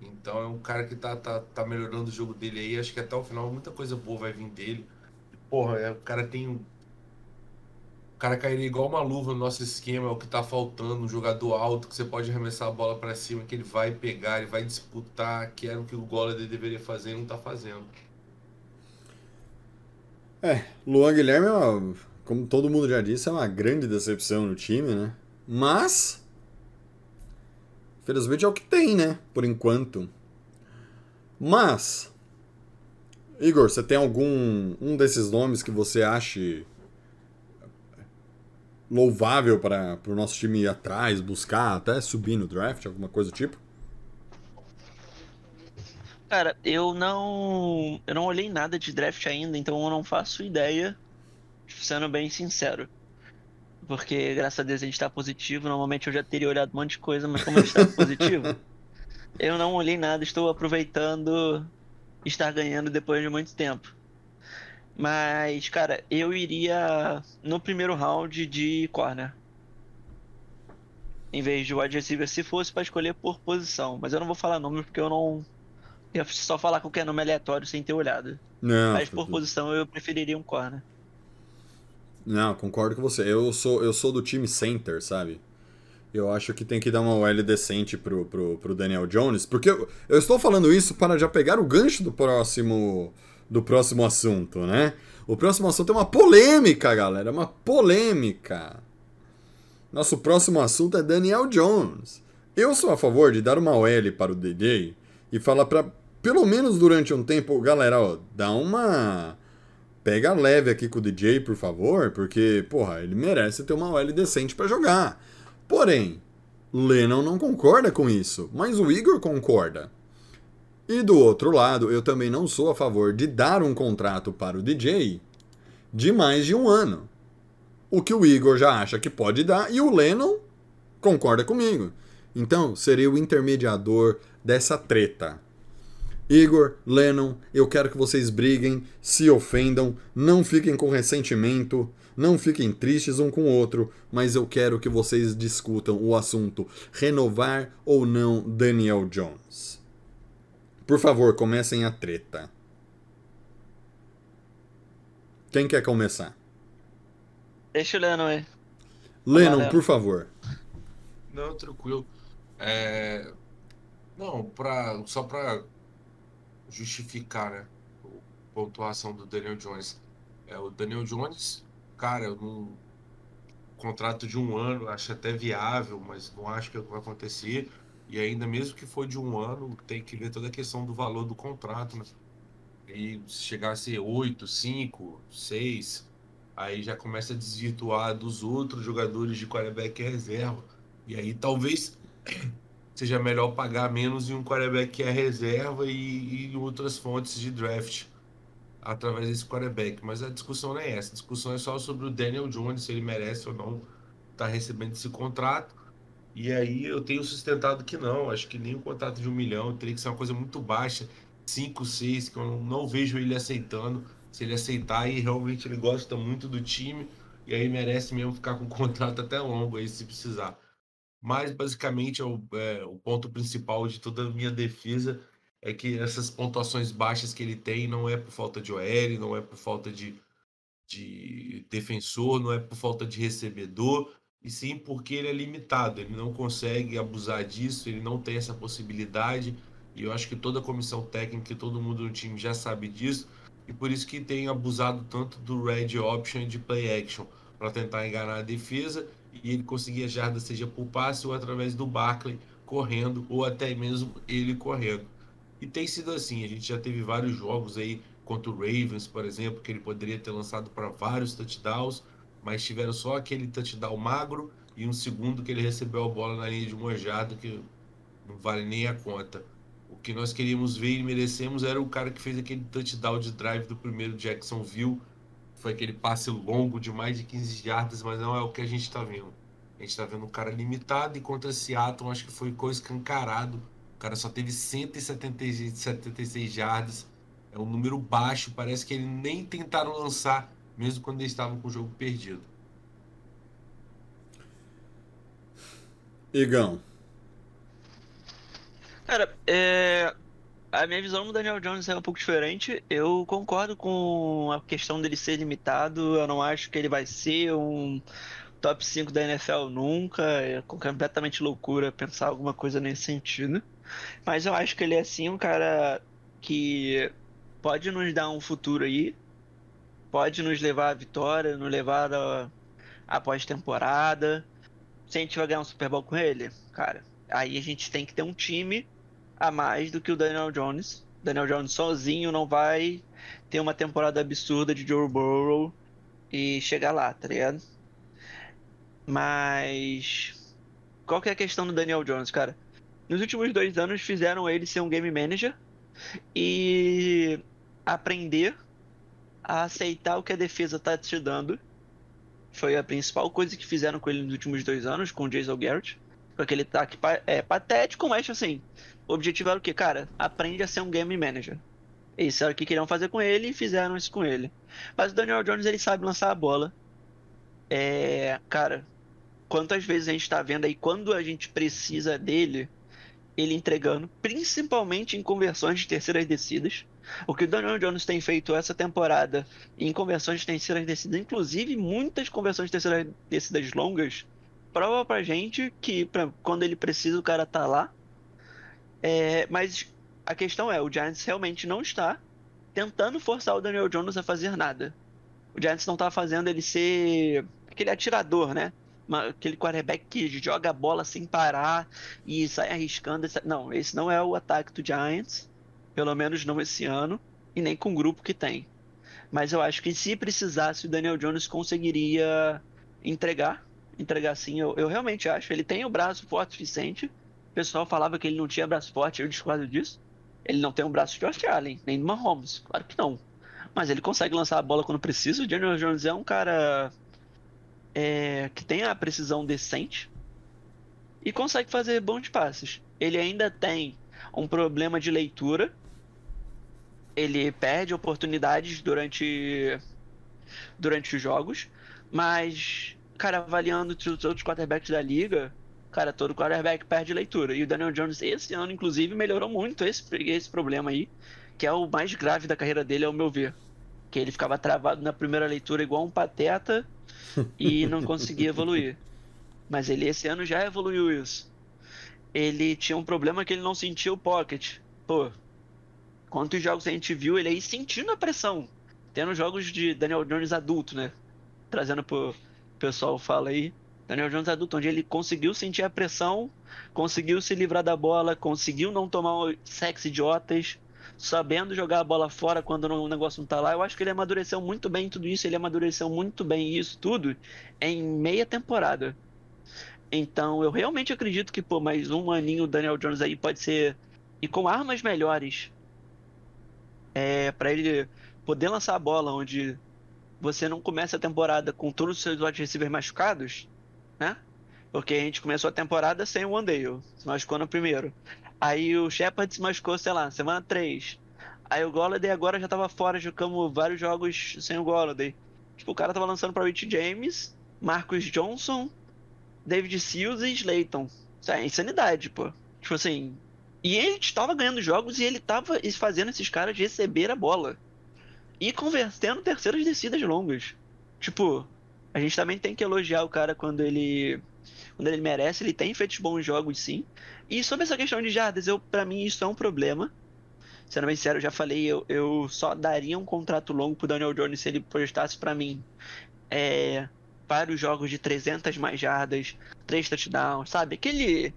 Então é um cara que tá, tá, tá melhorando o jogo dele aí. Acho que até o final muita coisa boa vai vir dele. Porra, é, o cara tem cara cairia igual uma luva no nosso esquema, é o que tá faltando, um jogador alto que você pode arremessar a bola para cima, que ele vai pegar, ele vai disputar, que era o que o Golladay deveria fazer e não tá fazendo. É, Luan Guilherme, é como todo mundo já disse, é uma grande decepção no time, né? Mas Infelizmente é o que tem, né? Por enquanto. Mas, Igor, você tem algum um desses nomes que você ache louvável para o nosso time ir atrás, buscar, até subir no draft, alguma coisa do tipo? Cara, eu não. Eu não olhei nada de draft ainda, então eu não faço ideia, sendo bem sincero. Porque graças a Deus a gente tá positivo. Normalmente eu já teria olhado um monte de coisa, mas como a gente tá positivo, eu não olhei nada, estou aproveitando estar ganhando depois de muito tempo. Mas, cara, eu iria no primeiro round de corner. Em vez de wide receiver, se fosse para escolher por posição. Mas eu não vou falar nome porque eu não. Eu só falar qualquer nome aleatório sem ter olhado. Não. Mas por posição eu preferiria um corner. Não, concordo com você. Eu sou, eu sou do time center, sabe? Eu acho que tem que dar uma OL decente pro, pro, pro Daniel Jones, porque eu, eu estou falando isso para já pegar o gancho do próximo do próximo assunto, né? O próximo assunto é uma polêmica, galera, uma polêmica. Nosso próximo assunto é Daniel Jones. Eu sou a favor de dar uma OL para o DJ e falar para pelo menos durante um tempo, galera, ó, dá uma pega leve aqui com o DJ, por favor, porque, porra, ele merece ter uma OL decente para jogar. Porém, Lennon não concorda com isso, mas o Igor concorda. E do outro lado, eu também não sou a favor de dar um contrato para o DJ de mais de um ano. O que o Igor já acha que pode dar e o Lennon concorda comigo. Então, serei o intermediador dessa treta. Igor, Lennon, eu quero que vocês briguem, se ofendam, não fiquem com ressentimento, não fiquem tristes um com o outro, mas eu quero que vocês discutam o assunto renovar ou não Daniel Jones. Por favor, comecem a treta. Quem quer começar? Deixa o Lennon aí. Lennon, por favor. Não, tranquilo. É... Não, pra... só pra justificar, né? A pontuação do Daniel Jones. É, o Daniel Jones, cara, num contrato de um ano, acho até viável, mas não acho que o que vai acontecer. E ainda mesmo que for de um ano, tem que ver toda a questão do valor do contrato, né? E se chegar a ser 8, 5, 6, aí já começa a desvirtuar dos outros jogadores de quarterback reserva. E aí talvez seja melhor pagar menos em um quarterback que é reserva e, e outras fontes de draft através desse quarterback. Mas a discussão não é essa. A discussão é só sobre o Daniel Jones, se ele merece ou não estar recebendo esse contrato. E aí eu tenho sustentado que não. Acho que nem um contrato de um milhão teria que ser uma coisa muito baixa. 5, 6, que eu não, não vejo ele aceitando. Se ele aceitar, aí realmente ele gosta muito do time. E aí merece mesmo ficar com um contrato até longo aí, se precisar. Mas basicamente é o, é, o ponto principal de toda a minha defesa é que essas pontuações baixas que ele tem não é por falta de OL, não é por falta de, de defensor, não é por falta de recebedor, e sim porque ele é limitado, ele não consegue abusar disso, ele não tem essa possibilidade, e eu acho que toda a comissão técnica e todo mundo no time já sabe disso, e por isso que tem abusado tanto do red option de play action, para tentar enganar a defesa, e ele conseguir a jarda seja por passe ou através do Barkley correndo, ou até mesmo ele correndo. E tem sido assim, a gente já teve vários jogos aí contra o Ravens, por exemplo, que ele poderia ter lançado para vários touchdowns mas tiveram só aquele touchdown magro e um segundo que ele recebeu a bola na linha de mojado que não vale nem a conta. O que nós queríamos ver e merecemos era o cara que fez aquele touchdown de drive do primeiro Jacksonville. Foi aquele passe longo de mais de 15 jardas, mas não é o que a gente está vendo. A gente está vendo um cara limitado e contra Seattle, acho que foi escancarado. O cara só teve 176 jardas. É um número baixo, parece que ele nem tentaram lançar, mesmo quando eles estavam com o jogo perdido. Igão. Cara, é... a minha visão do Daniel Jones é um pouco diferente. Eu concordo com a questão dele ser limitado. Eu não acho que ele vai ser um top 5 da NFL nunca. É completamente loucura pensar alguma coisa nesse sentido. Mas eu acho que ele é sim um cara que pode nos dar um futuro aí. Pode nos levar à vitória, nos levar a, a pós-temporada. Se a gente vai ganhar um Super Bowl com ele, cara, aí a gente tem que ter um time a mais do que o Daniel Jones. Daniel Jones sozinho não vai ter uma temporada absurda de Joe Burrow e chegar lá, tá ligado? Mas. Qual que é a questão do Daniel Jones, cara? Nos últimos dois anos fizeram ele ser um game manager e aprender a aceitar o que a defesa tá te dando. Foi a principal coisa que fizeram com ele nos últimos dois anos, com o Jason Garrett. Com aquele ataque é, patético, mas assim, o objetivo era o que? Cara, aprende a ser um game manager. Isso era o que queriam fazer com ele e fizeram isso com ele. Mas o Daniel Jones, ele sabe lançar a bola. É, cara, quantas vezes a gente está vendo aí quando a gente precisa dele, ele entregando, principalmente em conversões de terceiras descidas. O que o Daniel Jones tem feito essa temporada em conversões de terceiras descidas, inclusive muitas conversões de terceiras descidas longas, prova pra gente que pra, quando ele precisa o cara tá lá. É, mas a questão é, o Giants realmente não está tentando forçar o Daniel Jones a fazer nada. O Giants não tá fazendo ele ser aquele atirador, né? aquele quarterback que joga a bola sem parar e sai arriscando. Não, esse não é o ataque do Giants, pelo menos não esse ano, e nem com o grupo que tem. Mas eu acho que se precisasse, o Daniel Jones conseguiria entregar. Entregar sim, eu, eu realmente acho. Ele tem o braço forte o suficiente. O pessoal falava que ele não tinha braço forte, eu discordo disso. Ele não tem um braço de Josh Allen, nem de Mahomes, claro que não. Mas ele consegue lançar a bola quando precisa. O Daniel Jones é um cara é, que tem a precisão decente e consegue fazer bons passes. Ele ainda tem um problema de leitura. Ele perde oportunidades durante durante os jogos, mas cara, avaliando os outros quarterbacks da liga, cara, todo quarterback perde leitura. E o Daniel Jones esse ano inclusive melhorou muito esse esse problema aí, que é o mais grave da carreira dele ao meu ver, que ele ficava travado na primeira leitura igual um pateta e não conseguia evoluir. Mas ele esse ano já evoluiu isso. Ele tinha um problema que ele não sentia o pocket. Pô, quantos jogos a gente viu ele aí sentindo a pressão? Tendo jogos de Daniel Jones adulto, né? Trazendo pro pessoal fala aí. Daniel Jones adulto, onde ele conseguiu sentir a pressão, conseguiu se livrar da bola, conseguiu não tomar sexo idiotas, sabendo jogar a bola fora quando o negócio não tá lá. Eu acho que ele amadureceu muito bem tudo isso, ele amadureceu muito bem isso tudo em meia temporada. Então eu realmente acredito que, pô, mais um aninho Daniel Jones aí pode ser. E com armas melhores. É, para ele poder lançar a bola onde você não começa a temporada com todos os seus wide receivers machucados, né? Porque a gente começou a temporada sem o Wandale, se machucou no primeiro. Aí o Shepard se machucou, sei lá, semana 3. Aí o Golladay agora já tava fora, jogamos vários jogos sem o Golladay. Tipo, o cara tava lançando pra Rich James, Marcus Johnson, David Seals e Slayton. Isso é insanidade, pô. Tipo assim. E ele estava ganhando jogos e ele tava fazendo esses caras receber a bola. E convertendo terceiras descidas longas. Tipo, a gente também tem que elogiar o cara quando ele. Quando ele merece, ele tem feito bons jogos sim. E sobre essa questão de jardas, eu para mim isso é um problema. Sendo bem sincero, eu já falei, eu, eu só daria um contrato longo pro Daniel Jones se ele prestasse para mim é, vários jogos de 300 mais jardas, 3 touchdowns, sabe? Aquele.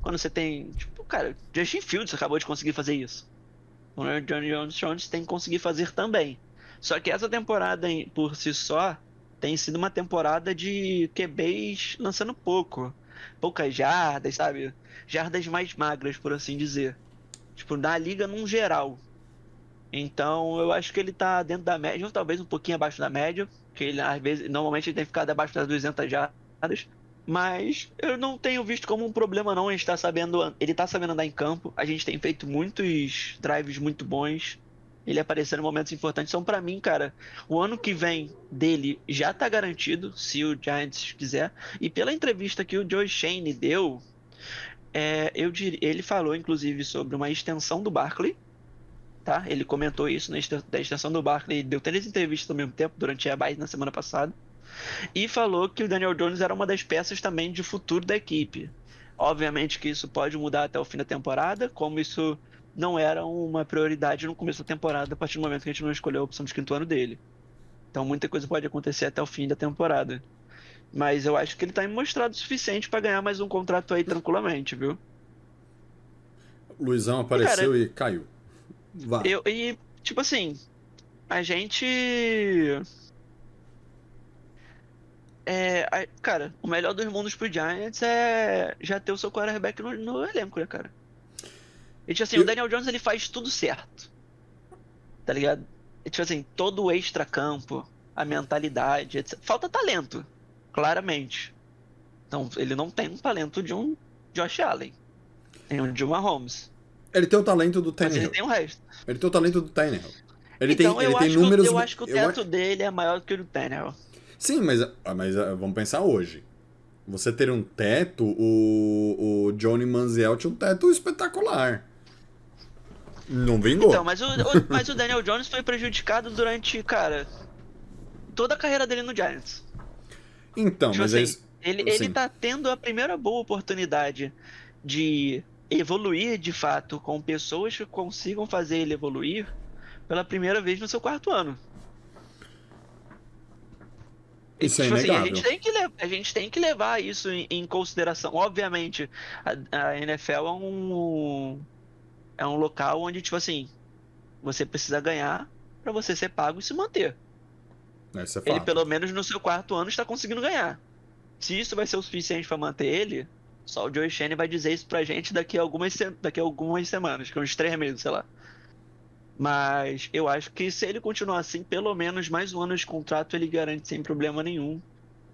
Quando você tem. Tipo, cara, Justin Fields acabou de conseguir fazer isso. O Daniel Jones tem que conseguir fazer também. Só que essa temporada por si só, tem sido uma temporada de QBs lançando pouco. Poucas jardas, sabe? Jardas mais magras, por assim dizer. Tipo, na liga num geral. Então, eu acho que ele tá dentro da média, ou talvez um pouquinho abaixo da média, que ele às vezes, normalmente ele tem ficado abaixo das 200 jardas, mas eu não tenho visto como um problema não, a gente tá sabendo, ele tá sabendo andar em campo, a gente tem feito muitos drives muito bons, ele aparecendo em momentos importantes. Então, para mim, cara, o ano que vem dele já tá garantido, se o Giants quiser. E pela entrevista que o Joe Shane deu, é, eu dir... ele falou, inclusive, sobre uma extensão do Barkley. Tá? Ele comentou isso na extensão do Barkley. Deu três entrevistas ao mesmo tempo durante a base na semana passada. E falou que o Daniel Jones era uma das peças também de futuro da equipe. Obviamente que isso pode mudar até o fim da temporada, como isso não era uma prioridade no começo da temporada, a partir do momento que a gente não escolheu a opção de quinto ano dele. Então muita coisa pode acontecer até o fim da temporada. Mas eu acho que ele tá mostrado o suficiente para ganhar mais um contrato aí tranquilamente, viu? Luizão apareceu Cara, e caiu. Eu, e, tipo assim, a gente. É, a, cara, o melhor dos mundos pro Giants é já ter o seu quarterback no, no elenco, né, cara? E, tipo assim, eu... o Daniel Jones ele faz tudo certo. Tá ligado? E, tipo assim, todo o extra-campo, a mentalidade, etc. Falta talento, claramente. Então, ele não tem um talento de um Josh Allen. Tem um de uma Holmes. Ele tem o talento do Tannehill. Mas ele tem o resto. Ele tem o talento do Tannehill. Ele então, tem, ele tem números. eu acho que o teto eu... dele é maior do que o do Tannehill. Sim, mas, mas ah, vamos pensar hoje. Você ter um teto, o, o Johnny Manziel tinha um teto espetacular. Não vingou. Então, mas o, o, mas o Daniel Jones foi prejudicado durante, cara, toda a carreira dele no Giants. Então, tipo mas assim, é ele, ele tá tendo a primeira boa oportunidade de evoluir de fato com pessoas que consigam fazer ele evoluir pela primeira vez no seu quarto ano. Isso é tipo é assim, a, gente tem que a gente tem que levar isso em, em consideração. Obviamente, a, a, NFL é um, é um local onde, tipo assim, você precisa ganhar para você ser pago e se manter. É ele, pelo menos no seu quarto ano, está conseguindo ganhar. Se isso vai ser o suficiente para manter ele, só o Joe Shane vai dizer isso pra gente daqui a algumas, daqui a algumas semanas, que é uns três meses, sei lá. Mas eu acho que se ele continuar assim, pelo menos mais um ano de contrato ele garante sem problema nenhum.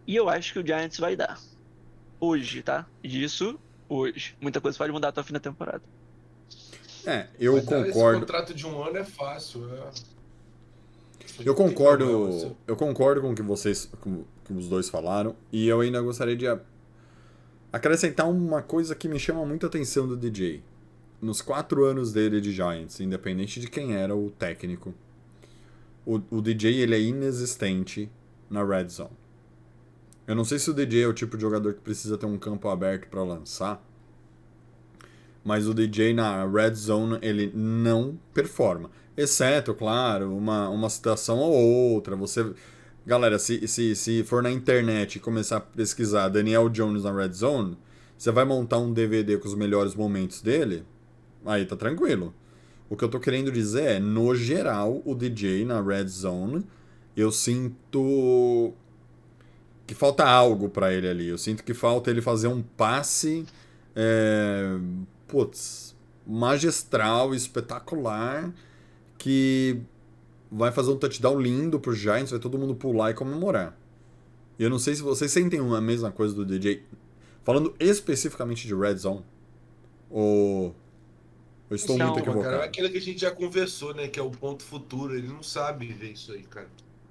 E eu acho que o Giants vai dar. Hoje, tá? Isso hoje. Muita coisa pode mudar até o fim da temporada. É, eu Mas concordo. Esse contrato de um ano é fácil. É... Eu concordo, eu concordo com o que vocês, com, que os dois falaram, e eu ainda gostaria de acrescentar uma coisa que me chama muita atenção do DJ. Nos quatro anos dele de Giants, independente de quem era o técnico, o, o DJ ele é inexistente na red zone. Eu não sei se o DJ é o tipo de jogador que precisa ter um campo aberto para lançar, mas o DJ na red zone ele não performa. Exceto, claro, uma, uma situação ou outra. Você. Galera, se, se, se for na internet e começar a pesquisar Daniel Jones na red zone, você vai montar um DVD com os melhores momentos dele, aí tá tranquilo. O que eu tô querendo dizer é, no geral, o DJ na red zone, eu sinto que falta algo para ele ali. Eu sinto que falta ele fazer um passe é, putz, magistral, espetacular, que vai fazer um touchdown lindo pro Giants, vai todo mundo pular e comemorar. E eu não sei se vocês sentem a mesma coisa do DJ, falando especificamente de Red Zone, ou eu estou então, muito equivocado. Cara, é aquilo que a gente já conversou, né, que é o ponto futuro, ele não sabe ver isso aí, cara.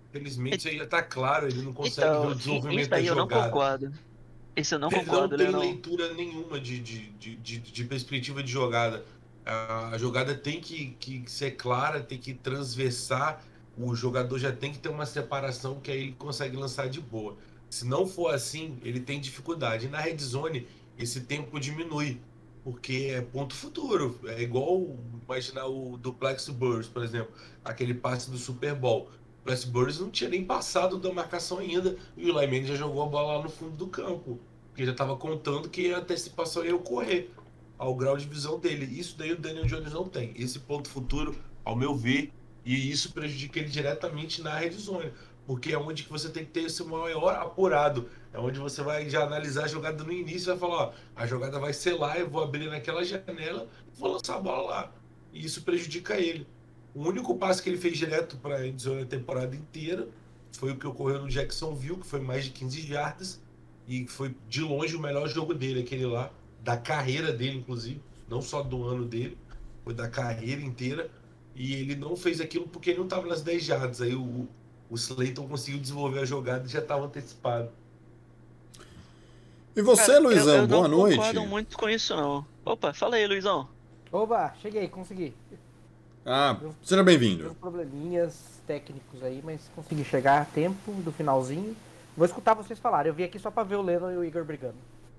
Infelizmente isso aí já tá claro, ele não consegue então, ver o desenvolvimento isso aí da jogada. Eu não concordo. Isso eu não ele concordo, Ele não tem leitura nenhuma de, de, de, de, de perspectiva de jogada. A jogada tem que, que ser clara, tem que transversar. O jogador já tem que ter uma separação que aí ele consegue lançar de boa. Se não for assim, ele tem dificuldade. E na red zone, esse tempo diminui, porque é ponto futuro. É igual imaginar o duplex Burst, por exemplo, aquele passe do Super Bowl. Wes Burns não tinha nem passado da marcação ainda e o Lyman já jogou a bola lá no fundo do campo. Porque já estava contando que a antecipação ia ocorrer ao grau de visão dele. Isso daí o Daniel Jones não tem. Esse ponto futuro, ao meu ver, e isso prejudica ele diretamente na red zone. porque é onde que você tem que ter esse maior apurado. É onde você vai já analisar a jogada no início e vai falar, ó, a jogada vai ser lá, eu vou abrir naquela janela e vou lançar a bola lá. E isso prejudica ele. O único passe que ele fez direto para a endzone a temporada inteira foi o que ocorreu no Jacksonville, que foi mais de 15 jardas, e foi de longe o melhor jogo dele, aquele lá, da carreira dele, inclusive, não só do ano dele, foi da carreira inteira. E ele não fez aquilo porque ele não estava nas 10 jardas. Aí o, o Slayton conseguiu desenvolver a jogada e já estava antecipado. E você, Cara, Luizão, eu, eu boa não noite. concordo muito com isso, não. Opa, fala aí, Luizão. Oba, cheguei, consegui. Ah, seja bem-vindo. Probleminhas técnicos aí, mas consegui chegar a tempo do finalzinho. Vou escutar vocês falarem. Eu vim aqui só pra ver o Lennon e o Igor brigando.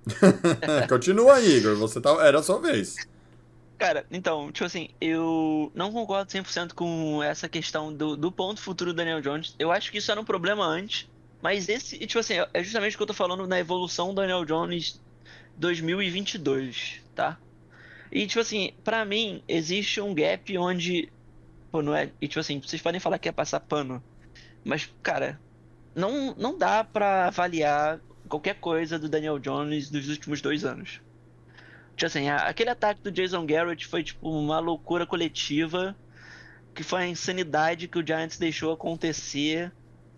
Continua aí, Igor. Você tá... Era a sua vez. Cara, então, tipo assim, eu não concordo 100% com essa questão do, do ponto futuro do Daniel Jones. Eu acho que isso era um problema antes, mas esse, tipo assim, é justamente o que eu tô falando na evolução do Daniel Jones 2022, tá? E, tipo assim, pra mim, existe um gap onde. Pô, não é. E, tipo assim, vocês podem falar que é passar pano, mas, cara, não, não dá pra avaliar qualquer coisa do Daniel Jones dos últimos dois anos. Tipo assim, a- aquele ataque do Jason Garrett foi tipo uma loucura coletiva, que foi a insanidade que o Giants deixou acontecer,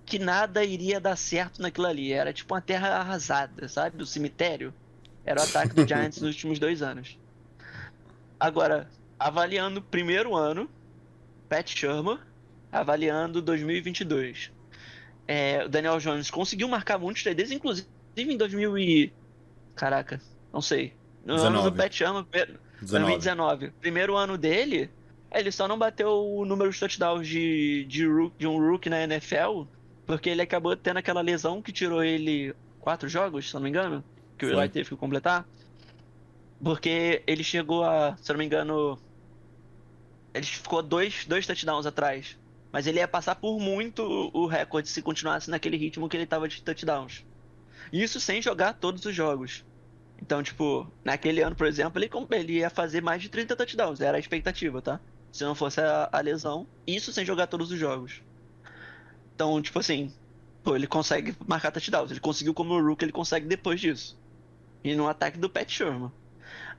que nada iria dar certo naquilo ali. Era tipo uma terra arrasada, sabe? Do cemitério. Era o ataque do Giants nos últimos dois anos. Agora, avaliando o primeiro ano, Pat Shermer, avaliando 2022. É, o Daniel Jones conseguiu marcar muitos TDs, inclusive em 2000 e... Caraca, não sei. No ano 19. do Pat Shermer, primeiro- 19. 2019. Primeiro ano dele, ele só não bateu o número de touchdowns de, de, rook- de um rookie na NFL, porque ele acabou tendo aquela lesão que tirou ele quatro jogos, se eu não me engano, que o Foi. Eli teve que completar. Porque ele chegou a, se eu não me engano, ele ficou dois, dois touchdowns atrás. Mas ele ia passar por muito o o recorde se continuasse naquele ritmo que ele tava de touchdowns. Isso sem jogar todos os jogos. Então, tipo, naquele ano, por exemplo, ele, ele ia fazer mais de 30 touchdowns. Era a expectativa, tá? Se não fosse a, a lesão. Isso sem jogar todos os jogos. Então, tipo assim, pô, ele consegue marcar touchdowns. Ele conseguiu como o Rook, ele consegue depois disso. E no ataque do Pat Sherman.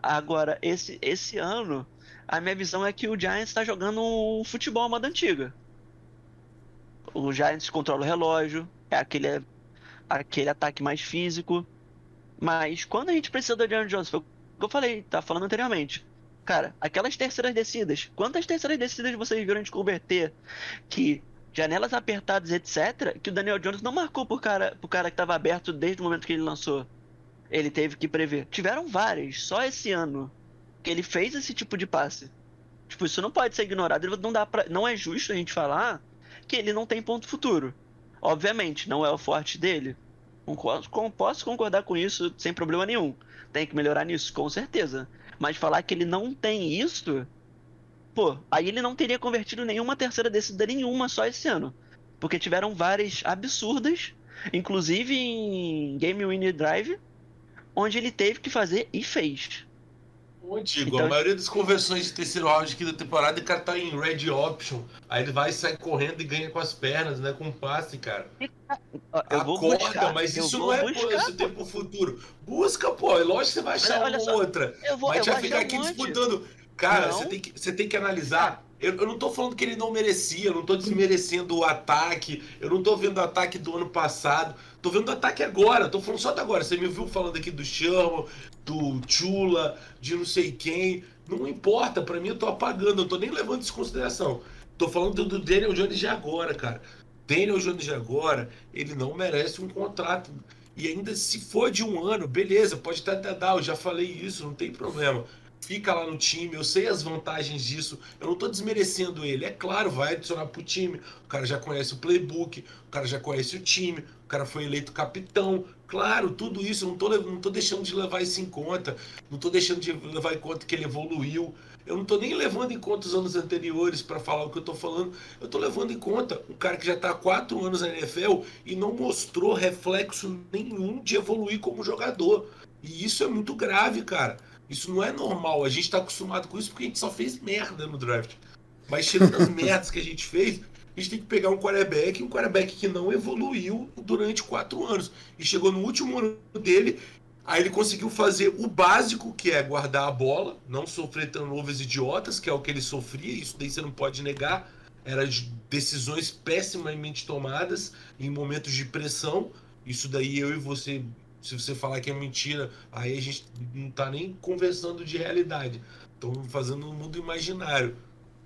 Agora, esse, esse ano, a minha visão é que o Giants tá jogando um futebol à moda antiga. O Giants controla o relógio, é aquele, aquele ataque mais físico. Mas quando a gente precisa do Daniel Jones, foi o que eu falei, tá falando anteriormente. Cara, aquelas terceiras descidas, quantas terceiras descidas vocês viram de converter que janelas apertadas, etc., que o Daniel Jones não marcou pro cara, pro cara que tava aberto desde o momento que ele lançou. Ele teve que prever. Tiveram várias, só esse ano, que ele fez esse tipo de passe. Tipo, isso não pode ser ignorado. Não, dá pra, não é justo a gente falar que ele não tem ponto futuro. Obviamente, não é o forte dele. Posso concordar com isso sem problema nenhum. Tem que melhorar nisso, com certeza. Mas falar que ele não tem isso, pô, aí ele não teria convertido nenhuma terceira descida nenhuma só esse ano. Porque tiveram várias absurdas, inclusive em Game Winner Drive, onde ele teve que fazer e fez. Ô, Digo, Então- a maioria das conversões de terceiro round aqui da temporada, o cara tá em red option. Aí ele vai e sai correndo e ganha com as pernas, né? Com passe, cara. Eu vou Acorda, buscar, mas eu isso vou não é buscar, pô, esse tempo futuro. Busca, pô. É lógico que você vai achar Olha uma só, ou outra. Eu vou, Mas eu já vou ficar aqui um disputando. Cara, Não. você tem, que, você tem que analisar. Eu, eu não tô falando que ele não merecia, eu não tô desmerecendo o ataque, eu não tô vendo o ataque do ano passado, tô vendo o ataque agora, tô falando só de agora. Você me viu falando aqui do Sherman, do Chula, de não sei quem. Não importa, pra mim eu tô apagando, eu tô nem levando isso em consideração. Tô falando do Daniel Jones de agora, cara. Daniel Jones de agora, ele não merece um contrato. E ainda se for de um ano, beleza, pode até dar, eu já falei isso, não tem problema. Fica lá no time, eu sei as vantagens disso, eu não tô desmerecendo ele. É claro, vai adicionar pro time, o cara já conhece o playbook, o cara já conhece o time, o cara foi eleito capitão. Claro, tudo isso, eu não lev- não tô deixando de levar isso em conta, não tô deixando de levar em conta que ele evoluiu. Eu não tô nem levando em conta os anos anteriores para falar o que eu tô falando. Eu tô levando em conta um cara que já tá há quatro anos na NFL e não mostrou reflexo nenhum de evoluir como jogador. E isso é muito grave, cara. Isso não é normal. A gente tá acostumado com isso porque a gente só fez merda no draft. Mas tirando as merdas que a gente fez, a gente tem que pegar um quarterback, um quarterback que não evoluiu durante quatro anos. E chegou no último ano dele, aí ele conseguiu fazer o básico, que é guardar a bola, não sofrer turnovers idiotas, que é o que ele sofria, isso daí você não pode negar. Eram decisões pessimamente tomadas em momentos de pressão. Isso daí eu e você, se você falar que é mentira, aí a gente não tá nem conversando de realidade. Estamos fazendo um mundo imaginário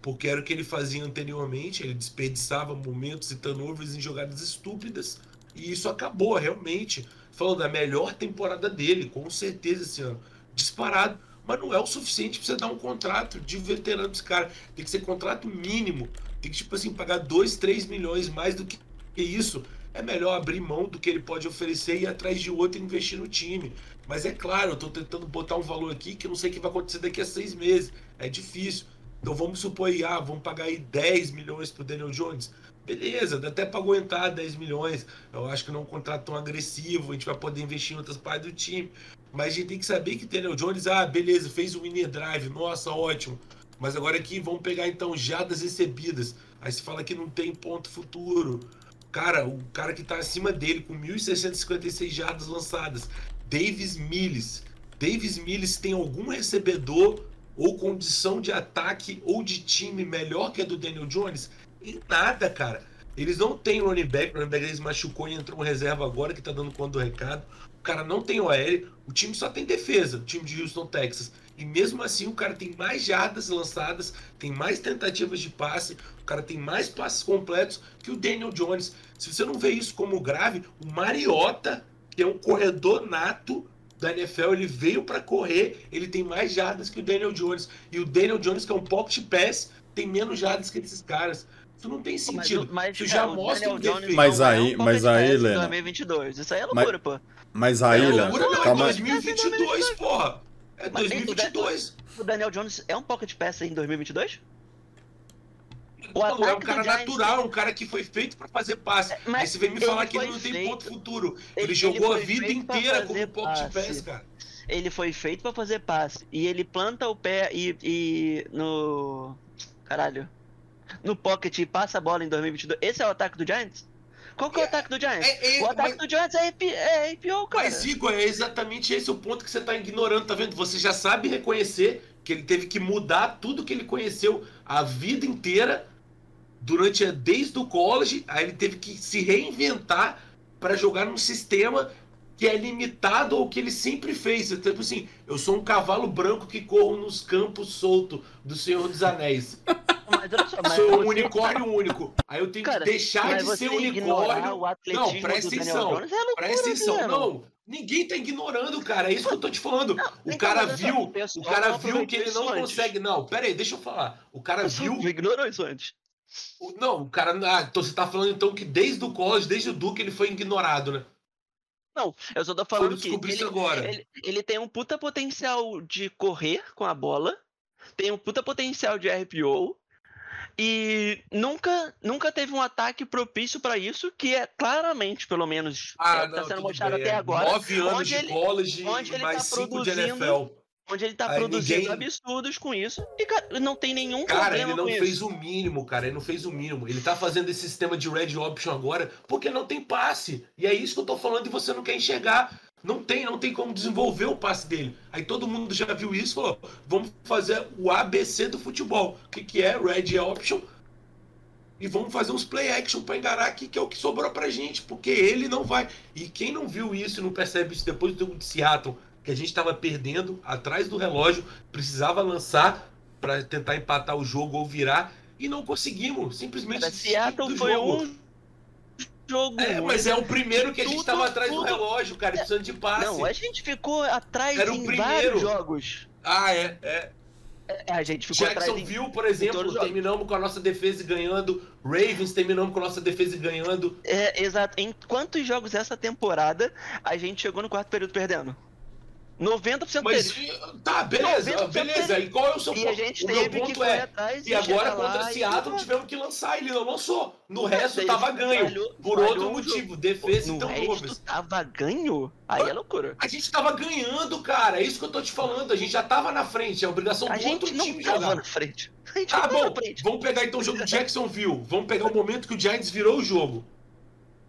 porque era o que ele fazia anteriormente, ele desperdiçava momentos e turnovers em jogadas estúpidas, e isso acabou realmente. Falando da melhor temporada dele, com certeza esse ano, disparado, mas não é o suficiente para você dar um contrato de veterano desse cara. Tem que ser contrato mínimo, tem que, tipo assim, pagar 2, 3 milhões mais do que isso. É melhor abrir mão do que ele pode oferecer e ir atrás de outro e investir no time. Mas é claro, eu estou tentando botar um valor aqui que eu não sei o que vai acontecer daqui a seis meses. É difícil. Então vamos supor ah, vamos pagar aí 10 milhões pro Daniel Jones. Beleza, dá até para aguentar 10 milhões. Eu acho que não é um contrato tão agressivo, a gente vai poder investir em outras partes do time. Mas a gente tem que saber que Daniel Jones, ah, beleza, fez o winner drive, nossa, ótimo. Mas agora aqui vamos pegar então jadas recebidas. Aí se fala que não tem ponto futuro. Cara, o cara que tá acima dele com 1.656 jadas lançadas, Davis Mills. Davis Mills tem algum recebedor ou condição de ataque ou de time melhor que a do Daniel Jones? Em nada, cara. Eles não têm running back, o running back eles machucou e entrou um reserva agora que tá dando conta do recado. O cara não tem OL, o time só tem defesa, o time de Houston, Texas. E mesmo assim o cara tem mais jardas lançadas, tem mais tentativas de passe, o cara tem mais passes completos que o Daniel Jones. Se você não vê isso como grave, o Mariota, que é um corredor nato, da NFL, ele veio para correr, ele tem mais jardas que o Daniel Jones. E o Daniel Jones, que é um pocket pass, tem menos jardas que esses caras. Isso não tem sentido. Mas, mas, Isso já mostra um defeito. Mas aí, é um mas aí, Lena. 2022. Isso aí é loucura, mas, pô. Mas aí, é Lena. Loucura, calma. É 2022, porra. É 2022. O Daniel Jones é um pocket pass em 2022? O não, é um cara natural, um cara que foi feito para fazer passe. É, mas Aí você vem me falar que ele não tem ponto futuro. Ele, ele jogou ele a vida inteira como pocket pass, cara. Ele foi feito para fazer passe. E ele planta o pé e, e no. Caralho. No pocket e passa a bola em 2022. Esse é o ataque do Giants? Qual que é, é o ataque do Giants? É, é, o ataque mas... do Giants é, IP, é IPO, cara. Mas, Igor, é exatamente esse o ponto que você tá ignorando, tá vendo? Você já sabe reconhecer que ele teve que mudar tudo que ele conheceu a vida inteira durante desde o college, aí ele teve que se reinventar para jogar num sistema que é limitado ao que ele sempre fez. Então, tipo assim, eu sou um cavalo branco que corro nos campos solto do Senhor dos Anéis. Só, sou um unicórnio único. Aí eu tenho Cara, que deixar de ser unicórnio. Não, presta atenção. É presta atenção. Não, ninguém tá ignorando, cara. É isso que eu tô te falando. Não, o cara viu, o cara viu que ele não consegue. Não, pera aí, deixa eu falar. O cara viu. Ignorou isso antes. Não, o cara. Ah, então você tá falando então que desde o college, desde o Duke, ele foi ignorado, né? Não, eu só tô falando que ele, agora. Ele, ele tem um puta potencial de correr com a bola, tem um puta potencial de RPO, e nunca, nunca teve um ataque propício para isso, que é claramente, pelo menos, ah, é, não, tá sendo mostrado até agora. Nove anos de college e mais tá cinco de NFL onde ele tá Aí produzindo ninguém... absurdos com isso e cara, não tem nenhum cara, problema ele não fez isso. o mínimo, cara, ele não fez o mínimo. Ele tá fazendo esse sistema de red option agora porque não tem passe. E é isso que eu tô falando e você não quer enxergar. Não tem, não tem como desenvolver o passe dele. Aí todo mundo já viu isso e falou: vamos fazer o ABC do futebol. O que, que é red option? E vamos fazer uns play action para enganar aqui, que é o que sobrou pra gente, porque ele não vai. E quem não viu isso e não percebe isso depois do Seattle, que a gente estava perdendo atrás do relógio, precisava lançar para tentar empatar o jogo ou virar e não conseguimos. Simplesmente. Cara, Seattle foi jogo. um jogo. É, mas é o primeiro que a gente estava atrás tudo. do relógio, cara, precisando de passe. Não, a gente ficou atrás Era em vários jogos. Ah, é, é. É, a gente ficou Jacksonville, por exemplo, terminamos com a nossa defesa ganhando. Ravens terminamos com a nossa defesa ganhando. É, exato. Em quantos jogos essa temporada a gente chegou no quarto período perdendo? 90% Mas, deles. Tá, beleza, beleza. E qual é o seu ponto? o meu ponto é. E agora contra Seattle tivemos que lançar, ele não lançou. No resto tava ganho. Falhou, por falhou outro motivo, defesa no então resto tava ganho? Aí é loucura. A gente tava ganhando, cara. É isso que eu tô te falando. A gente já tava na frente. É obrigação a do outro time jogar. na frente. A gente vai bom, vamos pegar então o jogo do Jacksonville. Vamos pegar o momento que o Giants virou o jogo.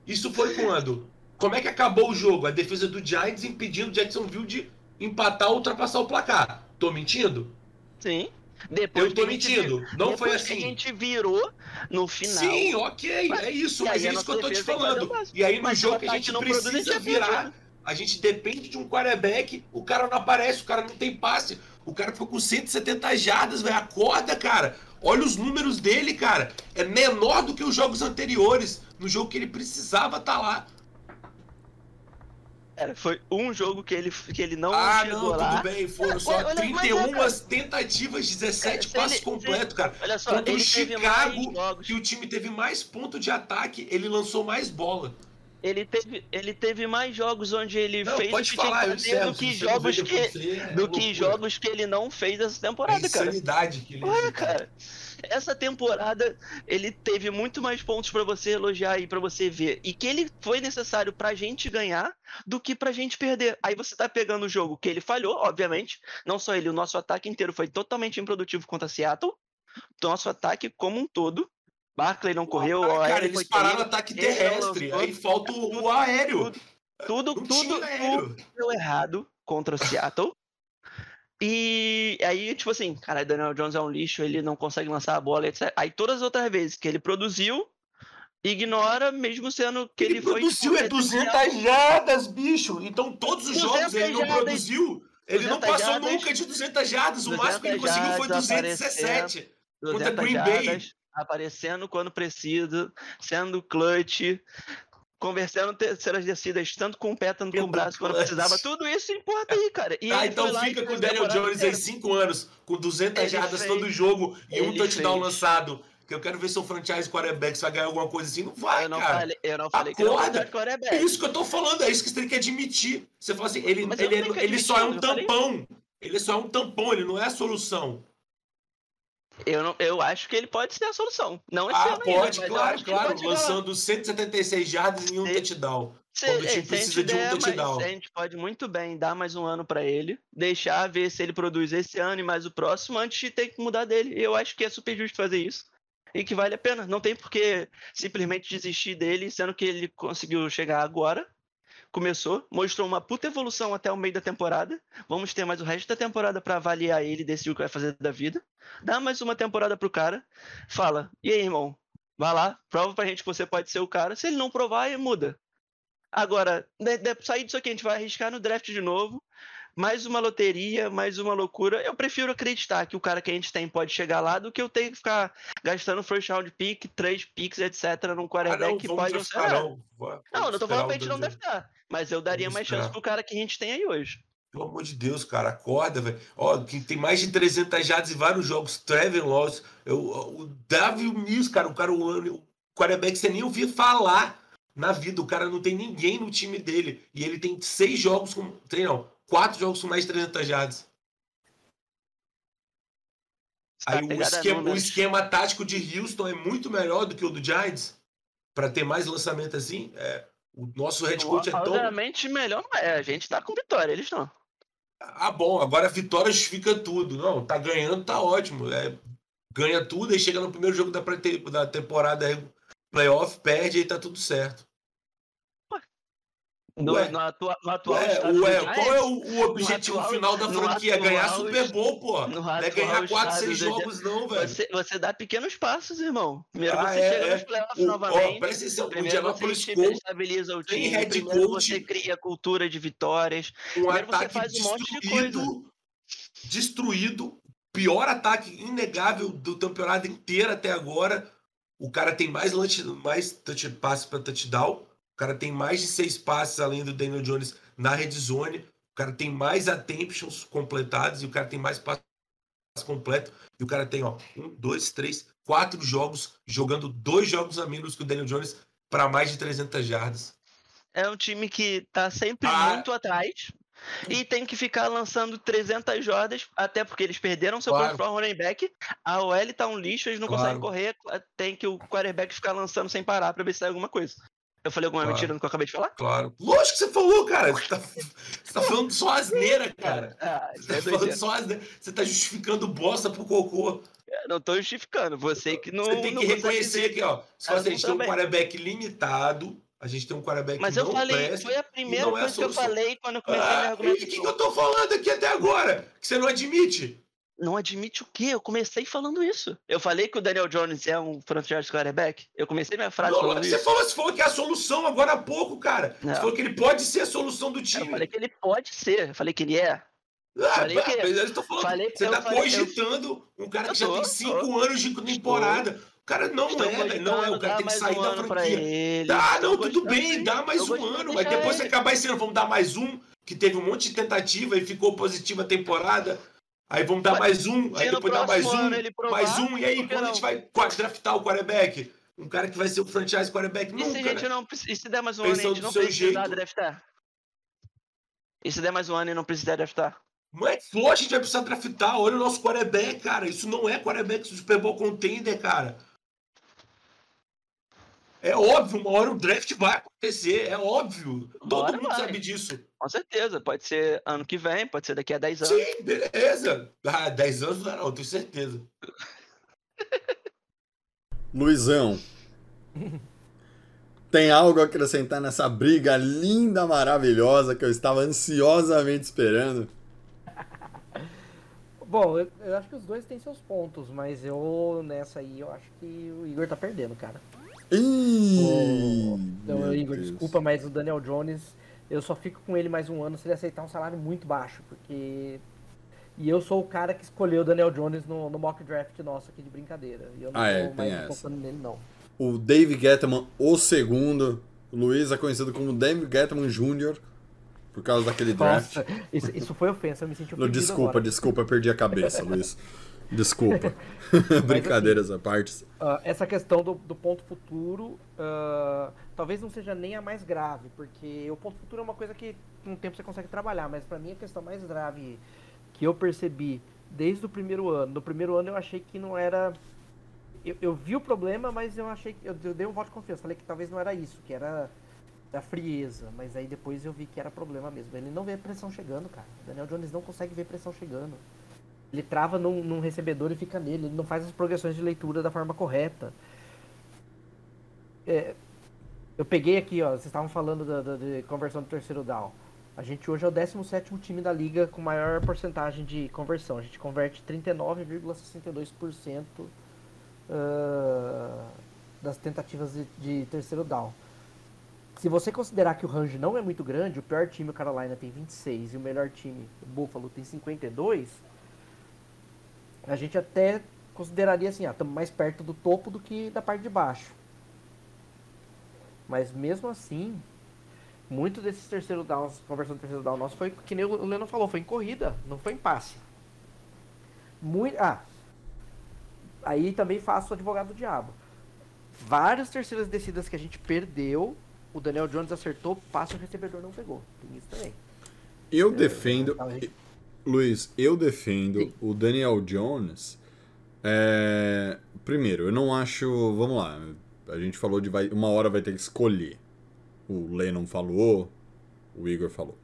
Isso foi quando? Como é que acabou o jogo? A defesa do Giants impedindo o Jacksonville de empatar ou ultrapassar o placar. Tô mentindo? Sim. Depois Eu tô mentindo. vir- Não depois foi assim. a gente virou no final. Sim, ok, é isso, mas é isso que eu tô te falando. E aí no Mas jogo que a gente não produz, a gente precisa perdeu, virar, a gente depende de um quarterback, o cara não aparece, o cara não tem passe, o cara ficou com 170 jardas, velho, acorda, cara. Olha os números dele, cara. É menor do que os jogos anteriores, no jogo que ele precisava estar lá. Cara, foi um jogo que ele, que ele não ah, chegou não, lá. tudo bem, foram só Olha, é, 31 cara. tentativas, 17 Se passes ele- completos, cara. Olha só, Contra o Chicago, que o time teve mais ponto de ataque, ele lançou mais bola. Ele teve, ele teve mais jogos onde ele Não, fez o pode que falar, tinha que fazer encerro. do que não jogos que, você é do que loucura. jogos que ele não fez essa A temporada, cara. insanidade que ele Olha, cara, essa temporada ele teve muito mais pontos pra você elogiar e pra você ver. E que ele foi necessário pra gente ganhar do que pra gente perder. Aí você tá pegando o jogo que ele falhou, obviamente. Não só ele, o nosso ataque inteiro foi totalmente improdutivo contra Seattle. O nosso ataque como um todo. Barkley não correu, o Ah, OL cara, eles pararam o terrível, ataque terrestre. Aí falta o, o aéreo. tudo, Não tudo, tinha aéreo. deu errado contra o Seattle. E aí, tipo assim, cara, Daniel Jones é um lixo, ele não consegue lançar a bola, etc. Aí todas as outras vezes que ele produziu, ignora, mesmo sendo que ele, Ele, foi. produziu é 200 jardas, bicho. Então todos os 200 jogos ele não produziu. Ele não 200 passou nunca de 200 jardas. O máximo que ele 200 conseguiu foi jardas 217. contra 200 Green Bay. jardas, aparecendo quando precisa, sendo clutch, conversando terceiras descidas, tanto com o pé, tanto com o braço, quando precisava. Tudo isso importa aí, cara. E ele então fica com o Daniel Jones aí. 5 anos, com 200 Ele jardas fez. todo jogo e um Ele touchdown fez. lançado. Que eu quero ver se o franchise quarterback vai ganhar alguma coisa assim. Não vai, eu não cara. falei, eu não falei que não Acorda. vai quarterback. É isso que eu tô falando, é isso que você tem que admitir. Você fala assim, ele, Mas ele, que ele só é um tampão. Ele só é um tampão, ele não é a solução. Eu, não, eu acho que ele pode ser a solução. Não esse Ah, ainda, pode, eu claro, claro. pode. Lançando 176 jardas em um Se- touchdown. Se, quando o é, time precisa de um der mais- touchdown. a gente pode muito bem dar mais um ano pra ele, deixar ver se ele produz esse ano e mais o próximo antes de ter que mudar dele. Eu acho que é super justo fazer isso. E que vale a pena. Não tem por que simplesmente desistir dele, sendo que ele conseguiu chegar agora. Começou, mostrou uma puta evolução até o meio da temporada. Vamos ter mais o resto da temporada pra avaliar ele e decidir o que vai fazer da vida. Dá mais uma temporada pro cara. Fala, e aí, irmão? Vai lá, prova pra gente que você pode ser o cara. Se ele não provar, muda. Agora, de, de, sair disso aqui, a gente vai arriscar no draft de novo. Mais uma loteria, mais uma loucura. Eu prefiro acreditar que o cara que a gente tem pode chegar lá do que eu ter que ficar gastando first round pick, três picks, etc. num Ah, quarterback não, que pode não não. Não, tô falando o pra gente não Daniel. draftar. Mas eu daria Vamos mais chance esperar. pro cara que a gente tem aí hoje. Pelo amor de Deus, cara, acorda, velho. Ó, quem tem mais de 300 jardas em vários jogos, Trevor Lawrence, eu, o Davi Mills, cara, o cara, o, o quarterback, você nem ouvia falar na vida. O cara não tem ninguém no time dele. E ele tem seis jogos com. Tem não, quatro jogos com mais de 300 jardas. Tá Aí o pegado a esquema, o esquema tático de Houston é muito melhor do que o do Giants. Pra ter mais lançamento assim. É, o nosso head coach é tão. Obviamente, melhor não é. A gente tá com vitória, eles não. Ah, bom, agora a vitória justifica tudo. Não, tá ganhando, tá ótimo. É, ganha tudo, aí chega no primeiro jogo da, da temporada, aí, playoff, perde, aí tá tudo certo. No, Ué. no, atua- no atual Ué, ué, qual é o, o objetivo atual- final da franquia? Ganhar atual- Super Bowl, pô. Não é ganhar 4, estado 6 do jogos, não, velho. Você, você dá pequenos passos, irmão. Primeiro Ah, você é, chega é. nos playoffs O- ó, novamente. presta atenção, o você Indianapolis Colts estabiliza o time. head Primeiro coach. você cria cultura de vitórias. um Primeiro você ataque faz um monte de destruído, destruído, pior ataque inegável do temporada inteira até agora. O cara tem mais lance, mais touch, passe para touchdown. O cara tem mais de seis passes além do Daniel Jones na red zone. O cara tem mais attemptions completados e o cara tem mais passes completo. E o cara tem, ó, um, dois, três, quatro jogos, jogando dois jogos a menos que o Daniel Jones para mais de 300 jardas. É um time que tá sempre Ah. muito atrás. E tem que ficar lançando 300 jardas, até porque eles perderam seu Claro. principal running back. A OL tá um lixo, eles não Claro. conseguem correr. Tem que o quarterback ficar lançando sem parar pra ver se sai alguma coisa. Eu falei alguma Claro. mentira no que eu acabei de falar? Claro. Lógico que você falou, cara. Você tá, você tá falando só asneira, cara. Ah, Você é tá falando doideira. só asneira. Você tá justificando bosta pro cocô. Eu não tô justificando. Você que não. Você tem que reconhecer que, ó, Ah, a gente tem um quarterback limitado, a gente tem um quarterback Mas eu falei, presta, foi a primeira é a coisa que eu falei quando eu comecei minha Ah, e o que, que eu tô falando aqui até agora? Que você não admite? Não admite o quê? Eu comecei falando isso. Eu falei que o Daniel Jones é um franchise quarterback. Eu comecei minha frase Não, falando você isso. falou, você falou que é a solução agora há pouco, cara. Não. Você falou que ele pode ser a solução do Eu time. falei que ele pode ser. Eu falei que ele é. Ah, falei que- mas eu tô falando, falei- você eu tá falei- eu- cogitando um cara Eu que já tô, tem tô. cinco anos de temporada. O cara não Estou é, velho. Não é. O cara tem que sair um da franquia. ele. Não, Eu tudo bem, dá mais Eu um ano. Mas depois ele. acabar esse ano, vamos dar mais um, que teve um monte de tentativa e ficou positiva a temporada. Aí vamos dar mais um, aí depois dá mais um, ano provar, mais um, e aí quando a gente vai draftar o quarterback? Um cara que vai ser o franchise quarterback? E se a Nunca, gente né? não e se der mais um ano e a Pensando gente não jeito. draftar? E se der mais um ano e não precisar draftar? Não é flor, a gente vai precisar draftar. Olha o nosso quarterback, cara. Isso não é quarterback do Super Bowl contender, cara. É óbvio, uma hora o draft vai acontecer. É óbvio. Todo hora mundo vai. sabe disso. Com certeza. Pode ser ano que vem, pode ser daqui a 10 anos. Sim, beleza. Ah, 10 anos não, não, tenho certeza. Luizão. Tem algo a acrescentar nessa briga linda, maravilhosa que eu estava ansiosamente esperando? Bom, eu, eu acho que os dois têm seus pontos, mas eu nessa aí eu acho que o Igor tá perdendo, cara. Ih, Então, meu Igor, Deus. desculpa, mas o Daniel Jones, eu só fico com ele mais um ano se ele aceitar um salário muito baixo, porque. E eu sou o cara que escolheu o Daniel Jones no, no mock draft nosso aqui de brincadeira. E eu não Ah, é, mais essa. nele, não. O Dave Gettman, o segundo. O Luiz é conhecido como Dave Gettman Jr. Por causa daquele draft. Nossa, isso, isso foi ofensa, eu me senti ofendido desculpa, agora. desculpa, eu perdi a cabeça, Luiz. Desculpa. Brincadeiras à parte. Ah, essa questão do, do ponto futuro ah, talvez não seja nem a mais grave, porque o ponto futuro é uma coisa que com o tempo você consegue trabalhar, mas pra mim a questão mais grave que eu percebi desde o primeiro ano, no primeiro ano eu achei que não era. Eu, eu vi o problema, mas eu achei que. Eu, eu dei um voto de confiança, falei que talvez não era isso, que era da frieza, mas aí depois eu vi que era problema mesmo. Ele não vê pressão chegando, cara. O Daniel Jones não consegue ver pressão chegando. Ele trava num, num recebedor e fica nele. Ele não faz as progressões de leitura da forma correta. É, eu peguei aqui, ó. Vocês estavam falando da, da- de conversão do terceiro down. A gente hoje é o 17 time da liga com maior porcentagem de conversão. A gente converte 39,62% ah, das tentativas de, de terceiro down. Se você considerar que o range não é muito grande, o pior time, o Carolina, tem 26 e o melhor time, o Buffalo, tem 52, a gente até consideraria assim, ah, estamos mais perto do topo do que da parte de baixo. Mas mesmo assim, muito desses terceiro downs, conversão de terceiro down nosso foi, que nem o Leno falou, foi em corrida, não foi em passe. Muito, ah, aí também faço o advogado do diabo. Várias terceiras descidas que a gente perdeu, o Daniel Jones acertou, passe e o recebedor não pegou. Tem isso também. Eu defendo. Gente. Luiz, eu defendo Sim. o Daniel Jones. é, Primeiro, eu não acho. Vamos lá. A gente falou de vai... uma hora vai ter que escolher. O Lennon falou, o Igor falou.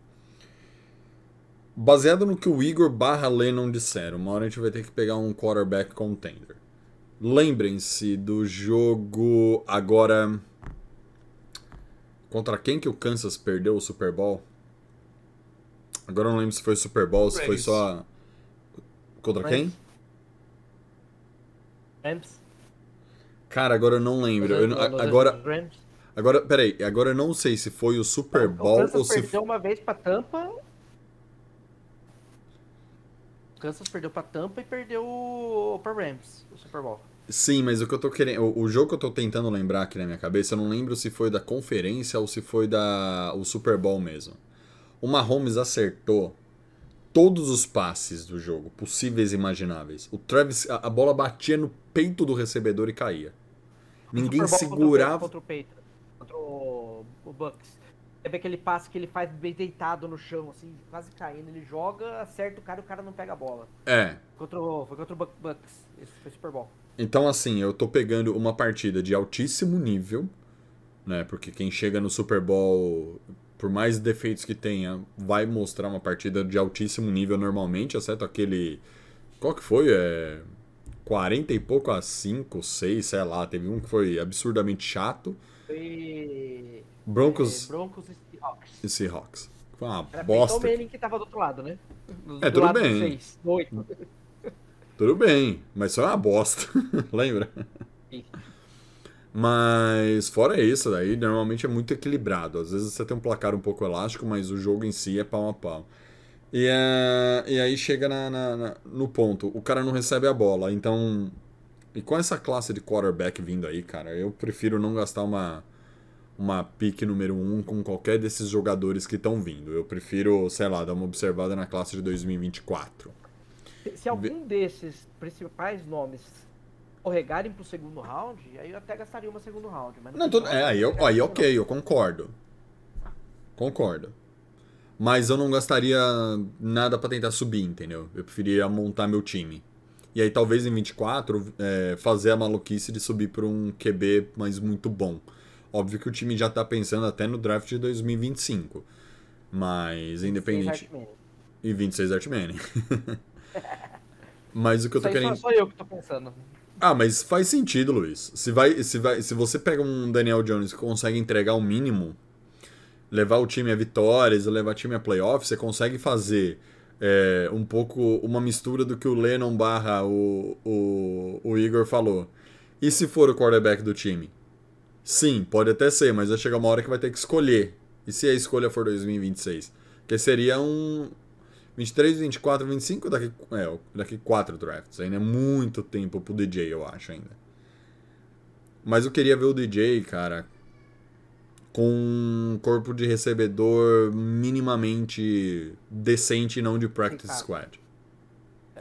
Baseado no que o Igor barra Lennon disseram, uma hora a gente vai ter que pegar um quarterback contender. Lembrem-se do jogo agora. Contra quem que o Kansas perdeu o Super Bowl? Agora eu não lembro se foi Super Bowl, se foi Rams. só. Contra quem? Rams. Cara, agora eu não lembro. Eu não- agora, agora, peraí, agora eu não sei se foi o Super Bowl o ou se. perdeu uma vez pra Tampa. O Kansas perdeu pra Tampa e perdeu pra Rams, o Super Bowl. Sim, mas o que eu tô querendo. O, o jogo que eu tô tentando lembrar aqui na minha cabeça, eu não lembro se foi da conferência ou se foi da. o Super Bowl mesmo. O Mahomes acertou todos os passes do jogo, possíveis e imagináveis. O Travis. A, a bola batia no peito do recebedor e caía. Ninguém segurava. Contra o Patriots, contra o, o Bucks. Teve aquele passe que ele faz bem deitado no chão, assim, quase caindo. Ele joga, acerta o cara e o cara não pega a bola. É. Contra o, foi contra o Buc- Bucks. Esse foi Super Bowl. Então, assim, eu tô pegando uma partida de altíssimo nível, né? Porque quem chega no Super Bowl, por mais defeitos que tenha, vai mostrar uma partida de altíssimo nível normalmente, exceto aquele. Qual que foi? É. 40 e pouco a 5, 6, sei lá. Teve um que foi absurdamente chato. Foi. Broncos é, Broncos e Seahawks. e Seahawks. Foi uma Era bosta. Peyton Manning que tava do outro lado, né? Do, É, do tudo lado do bem. seis, do oito. Tudo bem, mas foi uma bosta. Lembra? Sim. Mas fora isso, daí normalmente é muito equilibrado. Às vezes você tem um placar um pouco elástico, mas o jogo em si é pau a pau. E, é, e aí chega na- na- na- no ponto, o cara não recebe a bola, então. E com essa classe de quarterback vindo aí, cara, eu prefiro não gastar uma, uma pique número um com qualquer desses jogadores que estão vindo. Eu prefiro, sei lá, dar uma observada na classe de 2024. Se, se algum desses principais nomes escorregarem pro segundo round, aí eu até gastaria uma segundo round. Mas Não, tudo, primeiro é, aí, eu não aí gastaria, ok, eu concordo. Concordo. Mas eu não gastaria nada pra tentar subir, entendeu? Eu preferia montar meu time. E aí talvez em 24 é, fazer a maluquice de subir pra um QB mais muito bom. Óbvio que o time já tá pensando até no draft de 2025. Mas não. independente. E 26 Art Manning. Mas o que eu Isso tô aí querendo. só, só eu que tô pensando. Ah, mas faz sentido, Luiz. Se, vai, se, vai, se você pega um Daniel Jones que consegue entregar o mínimo, levar o time a vitórias, levar o time a playoffs, você consegue fazer é, um pouco uma mistura do que o Lennon barra o, o, o Igor falou. E se for o quarterback do time? Sim, pode até ser, mas vai chegar uma hora que vai ter que escolher. E se a escolha for 2026? Que seria um 23, 24, 25, daqui, é, daqui quatro drafts. Ainda é muito tempo pro DJ, eu acho ainda. Mas eu queria ver o DJ, cara, com um corpo de recebedor minimamente decente e não de practice Claro. squad.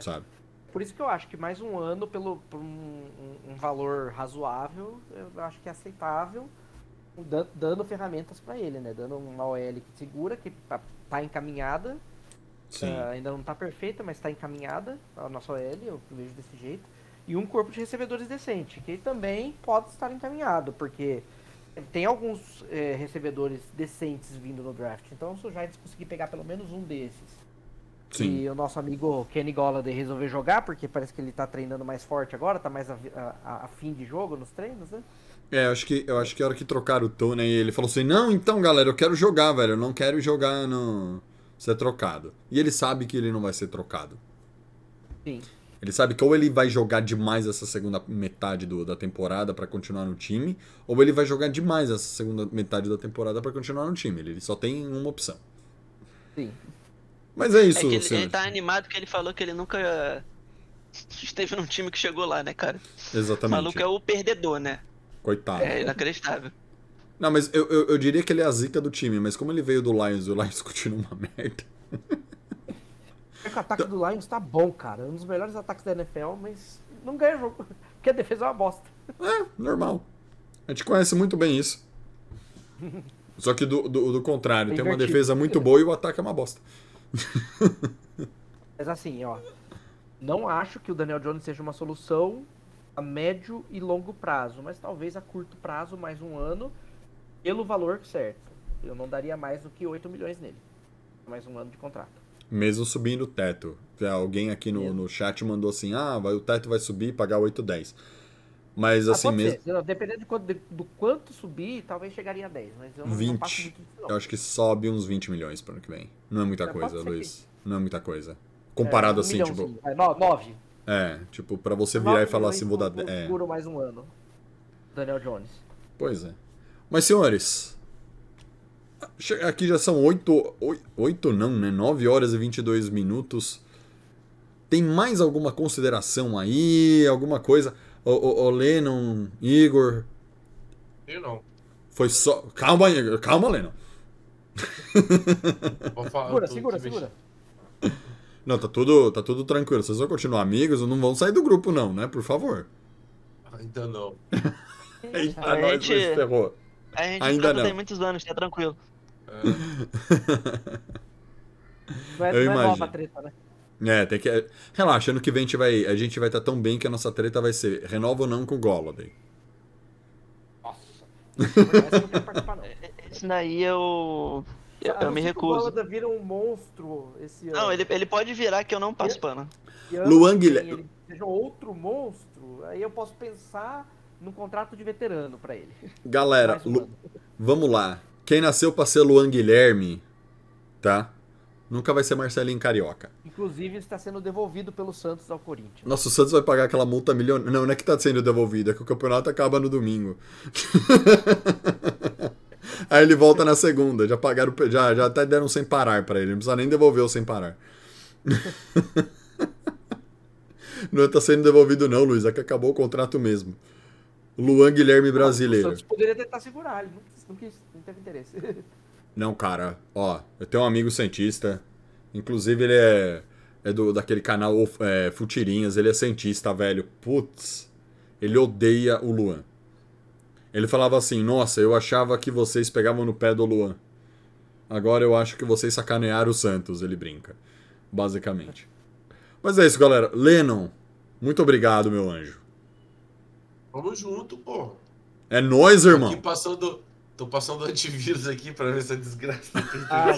Sabe? Por isso que eu acho que mais um ano, pelo, por um, um- valor razoável, eu acho que é aceitável, dan- dando ferramentas pra ele, né? Dando uma OL que segura, que tá, tá encaminhada, Ah, ainda não tá perfeita, mas tá encaminhada a nossa OL, eu vejo desse jeito. E um corpo de recebedores decente, que também pode estar encaminhado, porque tem alguns eh, recebedores decentes vindo no draft. Então, se o Giants conseguir pegar pelo menos um desses, Sim. e o nosso amigo Kenny Golladay resolver jogar, porque parece que ele tá treinando mais forte agora, tá mais a, a- a fim de jogo nos treinos, né? É, eu acho que eu acho que a hora que trocaram o Tony, ele falou assim: "Não, então, galera, eu quero jogar, velho. Eu não quero jogar no ser trocado". E ele sabe que ele não vai ser trocado. Sim. Ele sabe que ou ele vai jogar demais essa segunda metade do- da temporada pra continuar no time, ou ele vai jogar demais essa segunda metade da temporada pra continuar no time. Ele só tem uma opção. Sim. Mas é É isso, que ele, ele tá animado que ele falou que ele nunca esteve num time que chegou lá, né, cara? O Exatamente. maluco é o perdedor, né? Coitado. É inacreditável. Não, mas eu, eu, eu diria que ele é a zica do time, mas como ele veio do Lions e o Lions continua uma merda. É que o ataque do Lions tá bom, cara. Um dos melhores ataques da NFL, mas não ganha jogo. Porque a defesa é uma bosta. É, normal. A gente conhece muito bem isso. Só que do, do, do contrário, É tem uma defesa muito boa e o ataque é uma bosta. Mas assim, ó. Não acho que o Daniel Jones seja uma solução a médio e longo prazo, mas talvez a curto prazo, mais um ano, pelo valor certo. Eu não daria mais do que 8 milhões nele. Mais um ano de contrato. Mesmo subindo o teto. Alguém aqui no, no chat mandou assim: ah, vai, o teto vai subir e pagar 8, 10. Mas assim ah, pode mesmo. ser. Dependendo de quanto, de- do quanto subir, talvez chegaria a 10. Mas eu não, não passo 20. muito disso, não. Eu acho que sobe uns 20 milhões para ano que vem. Não é muita É, coisa, que- Luiz. Não é muita coisa. Comparado É, um assim, tipo. milhãozinho. Vai, no- nove. É, tipo, pra você virar e falar assim, vou dar. por- por É, seguro mais um ano. Daniel Jones. pois é. Mas senhores. Aqui já são 8. 8 não, né? 9 horas e 22 minutos. Tem mais alguma consideração aí? Alguma coisa? Ô, ô, ô Lennon, Igor. Eu não. Foi só. Calma, Igor. Calma, Lennon. Vou falar, Segura, segura, segura. Não, tá tudo, tá tudo tranquilo. Vocês vão continuar amigos, não vão sair do grupo, não, né? Por favor. Ainda não. Eita, A nós gente- nos ferrou. A gente Ainda não. tem muitos anos, tá tranquilo. É, Não é, Eu não é nova a treta, né? É, tem que. Relaxa, ano que vem a gente vai a gente vai estar tão bem que a nossa treta vai ser renova ou não com o Golladay. Nossa. Esse daí eu. Eu, eu me que O recuso. Golladay vira um monstro esse ano. Não, ele, ele pode virar que eu não passo pano. ano Luan Guilherme. ele seja outro monstro, aí eu posso pensar num contrato de veterano pra ele. Galera, um vamos lá. Quem nasceu pra ser Luan Guilherme, tá? Nunca vai ser Marcelinho Carioca. Inclusive, está sendo devolvido pelo Santos ao Corinthians. Nossa, o Santos vai pagar aquela multa milionária. Não, não é que tá sendo devolvido, é que o campeonato acaba no domingo. Aí ele volta na segunda. Já pagaram, já, já até deram sem parar pra ele. Não precisa nem devolver o sem parar. Não tá sendo devolvido, não, Luiz. É que acabou o contrato mesmo. Luan Guilherme O brasileiro. Santos poderia tentar segurar, ele não, não, quis, não teve interesse. Não, cara, ó, eu tenho um amigo cientista, inclusive ele é, é do, daquele canal é, Futirinhas, ele é cientista, velho. Putz, ele odeia o Luan. Ele falava assim, nossa, eu achava que vocês pegavam no pé do Luan. Agora eu acho que vocês sacanearam o Santos, ele brinca. Basicamente. Mas é isso, galera. Lennon, muito obrigado, meu anjo. Vamos junto, pô. É nóis, Aqui irmão. passando. Tô passando antivírus aqui pra ver essa desgraça Ah,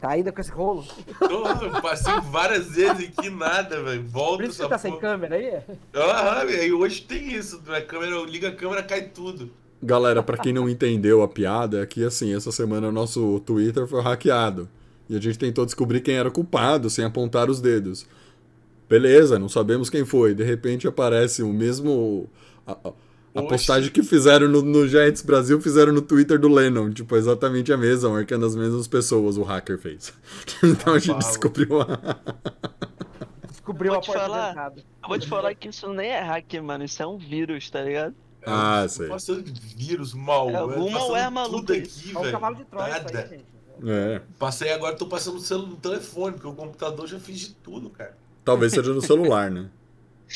tá ainda com esse rolo? Tô, passei várias vezes aqui, nada, velho. Volta Por isso que tá sem porra. câmera aí? Aham, e hoje tem isso. A câmera, eu ligo a câmera, cai tudo. Galera, pra quem não entendeu a piada, é que assim, essa semana o nosso Twitter foi hackeado. E a gente tentou descobrir quem era o culpado, sem apontar os dedos. Beleza, não sabemos quem foi. De repente aparece o mesmo. A, a- a postagem que fizeram no, no Giants Brasil fizeram no Twitter do Lennon. Tipo, exatamente a mesma, marcando as mesmas pessoas o hacker fez. então a gente descobriu a. Descobriu Vou a falar. Eu vou te falar que isso nem é hack, mano. Isso é um vírus, tá ligado? É, Ah, tô sei. Passando de vírus, mal. É, algum passando malware maluco aqui, É um velho. cavalo de Troia isso Nada. aí, gente. É. Passei agora, tô passando no, telefone, porque o computador já fiz de tudo, cara. Talvez seja no celular, né?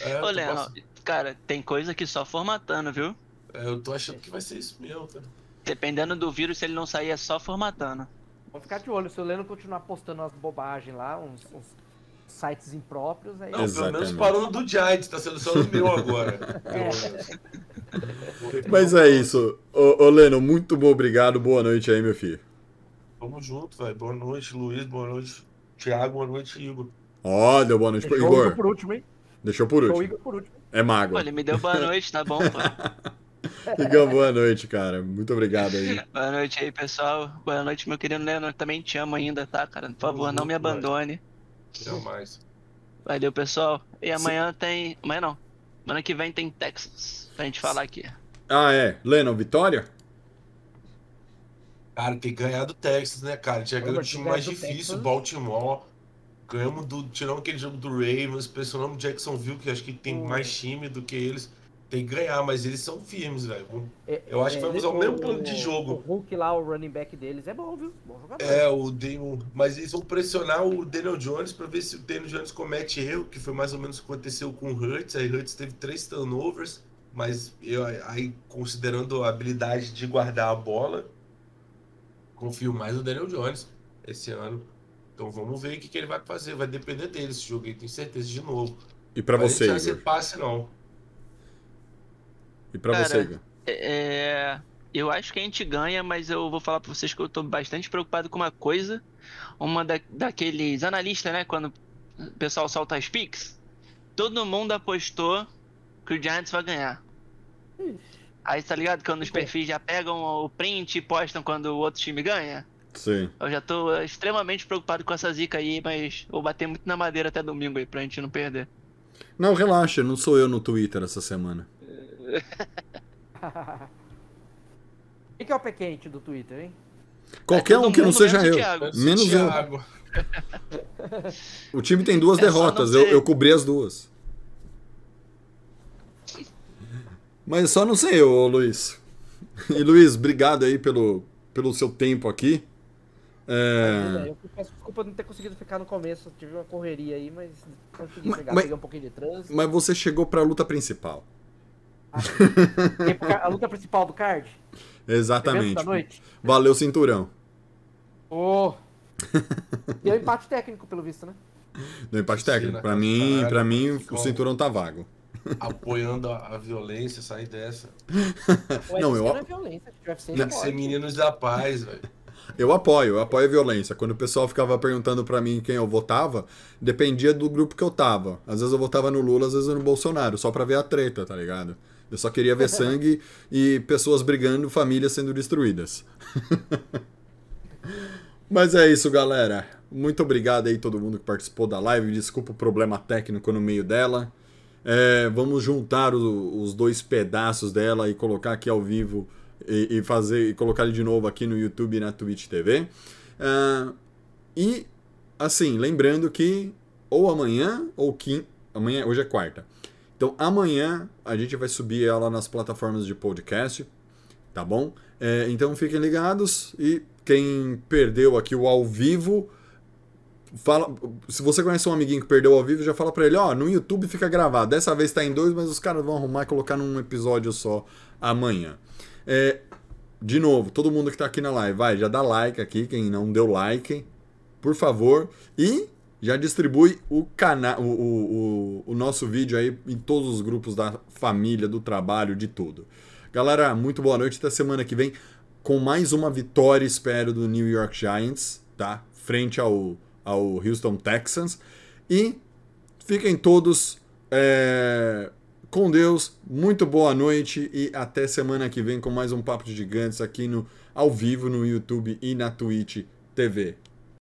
É, Ô, pass- cara, tem coisa que só formatando, viu? é, eu tô achando que vai ser isso mesmo, cara. Dependendo do vírus, se ele não sair, é só formatando. Vamos ficar de olho. Se o Leno continuar postando umas bobagens lá, uns, uns sites impróprios, aí. Não, pelo Exatamente. menos parou no do Giants, tá sendo só no meu agora. Mas é isso. Ô, ô Lennon, muito bom, obrigado. Boa noite aí, meu filho. Tamo junto, velho. Boa noite, Luiz. Boa noite, Thiago. Boa noite, Igor. Ó, deu boa noite pro Deixou o Igor por último, hein? Deixou por último. Igor por último. É mago. Ele me deu boa noite, tá bom, pô? Igor, boa noite, cara. Muito obrigado aí. Boa noite aí, pessoal. Boa noite, meu querido Leandro. Eu também te amo ainda, tá, cara? Por favor, não me abandone. Jamais. Valeu, pessoal. E amanhã tem. Amanhã não. Semana que vem tem Texas pra gente falar aqui. Ah, é. Lennon, vitória? Cara, tem que ganhar do Texas, né, cara? Tinha ganho o Robert, time mais difícil, Texas. Baltimore. Ganhamos do. Tiramos aquele jogo do Ravens, pressionamos o Jacksonville, que acho que tem Hum. mais time do que eles. Tem que ganhar, mas eles são firmes, velho. É, Eu acho que vai usar o mesmo plano de jogo. O Hulk lá, o running back deles, é bom, viu? Bom jogador. É, o Daniel. Mas eles vão pressionar o Daniel Jones pra ver se o Daniel Jones comete erro, que foi mais ou menos o que aconteceu com o Hurts. Aí Hurts teve três turnovers, mas eu, aí, considerando a habilidade de guardar a bola, confio mais no Daniel Jones esse ano. Então vamos ver o que, que ele vai fazer. Vai depender dele esse jogo aí, tenho certeza de novo. E pra Mas você, não vai ser Igor? passe, não. E pra Cara, você, Igor? É, eu acho que a gente ganha, mas eu vou falar pra vocês que eu tô bastante preocupado com uma coisa. Uma da, daqueles analistas, né? Quando o pessoal solta as pics, todo mundo apostou que o Giants vai ganhar. Aí tá ligado? Quando os perfis já pegam o print e postam quando o outro time ganha. Sim. Eu já tô extremamente preocupado com essa zica aí, mas vou bater muito na madeira até domingo aí pra gente não perder. Não, relaxa, não sou eu no Twitter essa semana. Quem que é o pé quente do Twitter, hein? Qualquer todo um que não seja menos eu. Thiago. Menos eu. O time tem duas É derrotas, eu, eu cobri as duas. Mas só não sei eu, ô Luiz. E Luiz, obrigado aí pelo, pelo seu tempo aqui. É, Eu peço desculpa não ter conseguido ficar no começo. Tive uma correria aí, mas consegui Mas- pegar. mas- Peguei um pouquinho de trânsito. mas você chegou pra luta principal. Ca- A luta principal do card? Exatamente. da noite? Valeu, cinturão. Ô! E é um empate técnico, pelo visto, né? No empate técnico. né? Pra mim, pra mim, o cinturão tá vago. Apoiando a, violência, sair dessa. O Não, eu- não é violência, o UFC Tem que ser meninos da paz, velho. Eu apoio, eu apoio a violência. Quando o pessoal ficava perguntando pra mim quem eu votava, dependia do grupo que eu tava. Às vezes eu votava no Lula, às vezes no Bolsonaro, só pra ver a treta, tá ligado? Eu só queria ver sangue e pessoas brigando, famílias sendo destruídas. Mas é isso, galera. Muito obrigado aí todo mundo que participou da live. Desculpa o problema técnico no meio dela. É, vamos juntar o- os dois pedaços dela e colocar aqui ao vivo e, e fazer e colocar ele de novo aqui no YouTube e na Twitch TV. Ah, e assim, lembrando que ou amanhã ou quinta, amanhã, hoje é quarta. Então amanhã a gente vai subir ela nas plataformas de podcast, tá bom? É, então fiquem ligados e quem perdeu aqui o ao vivo, fala, se você conhece um amiguinho que perdeu ao vivo, já fala pra ele, ó, no YouTube fica gravado. Dessa vez tá em dois, mas os caras vão arrumar e colocar num episódio só amanhã. É, de novo, todo mundo que tá aqui na live, vai, já dá like aqui, quem não deu like, por favor, e já distribui o canal, o, o, o nosso vídeo aí em todos os grupos da família, do trabalho, de tudo. Galera, muito boa noite, até semana que vem com mais uma vitória, espero, do New York Giants, tá? Frente ao, ao Houston Texans. E fiquem todos é, com Deus, muito boa noite e até semana que vem com mais um Papo de Gigantes aqui no ao vivo no YouTube e na Twitch TV.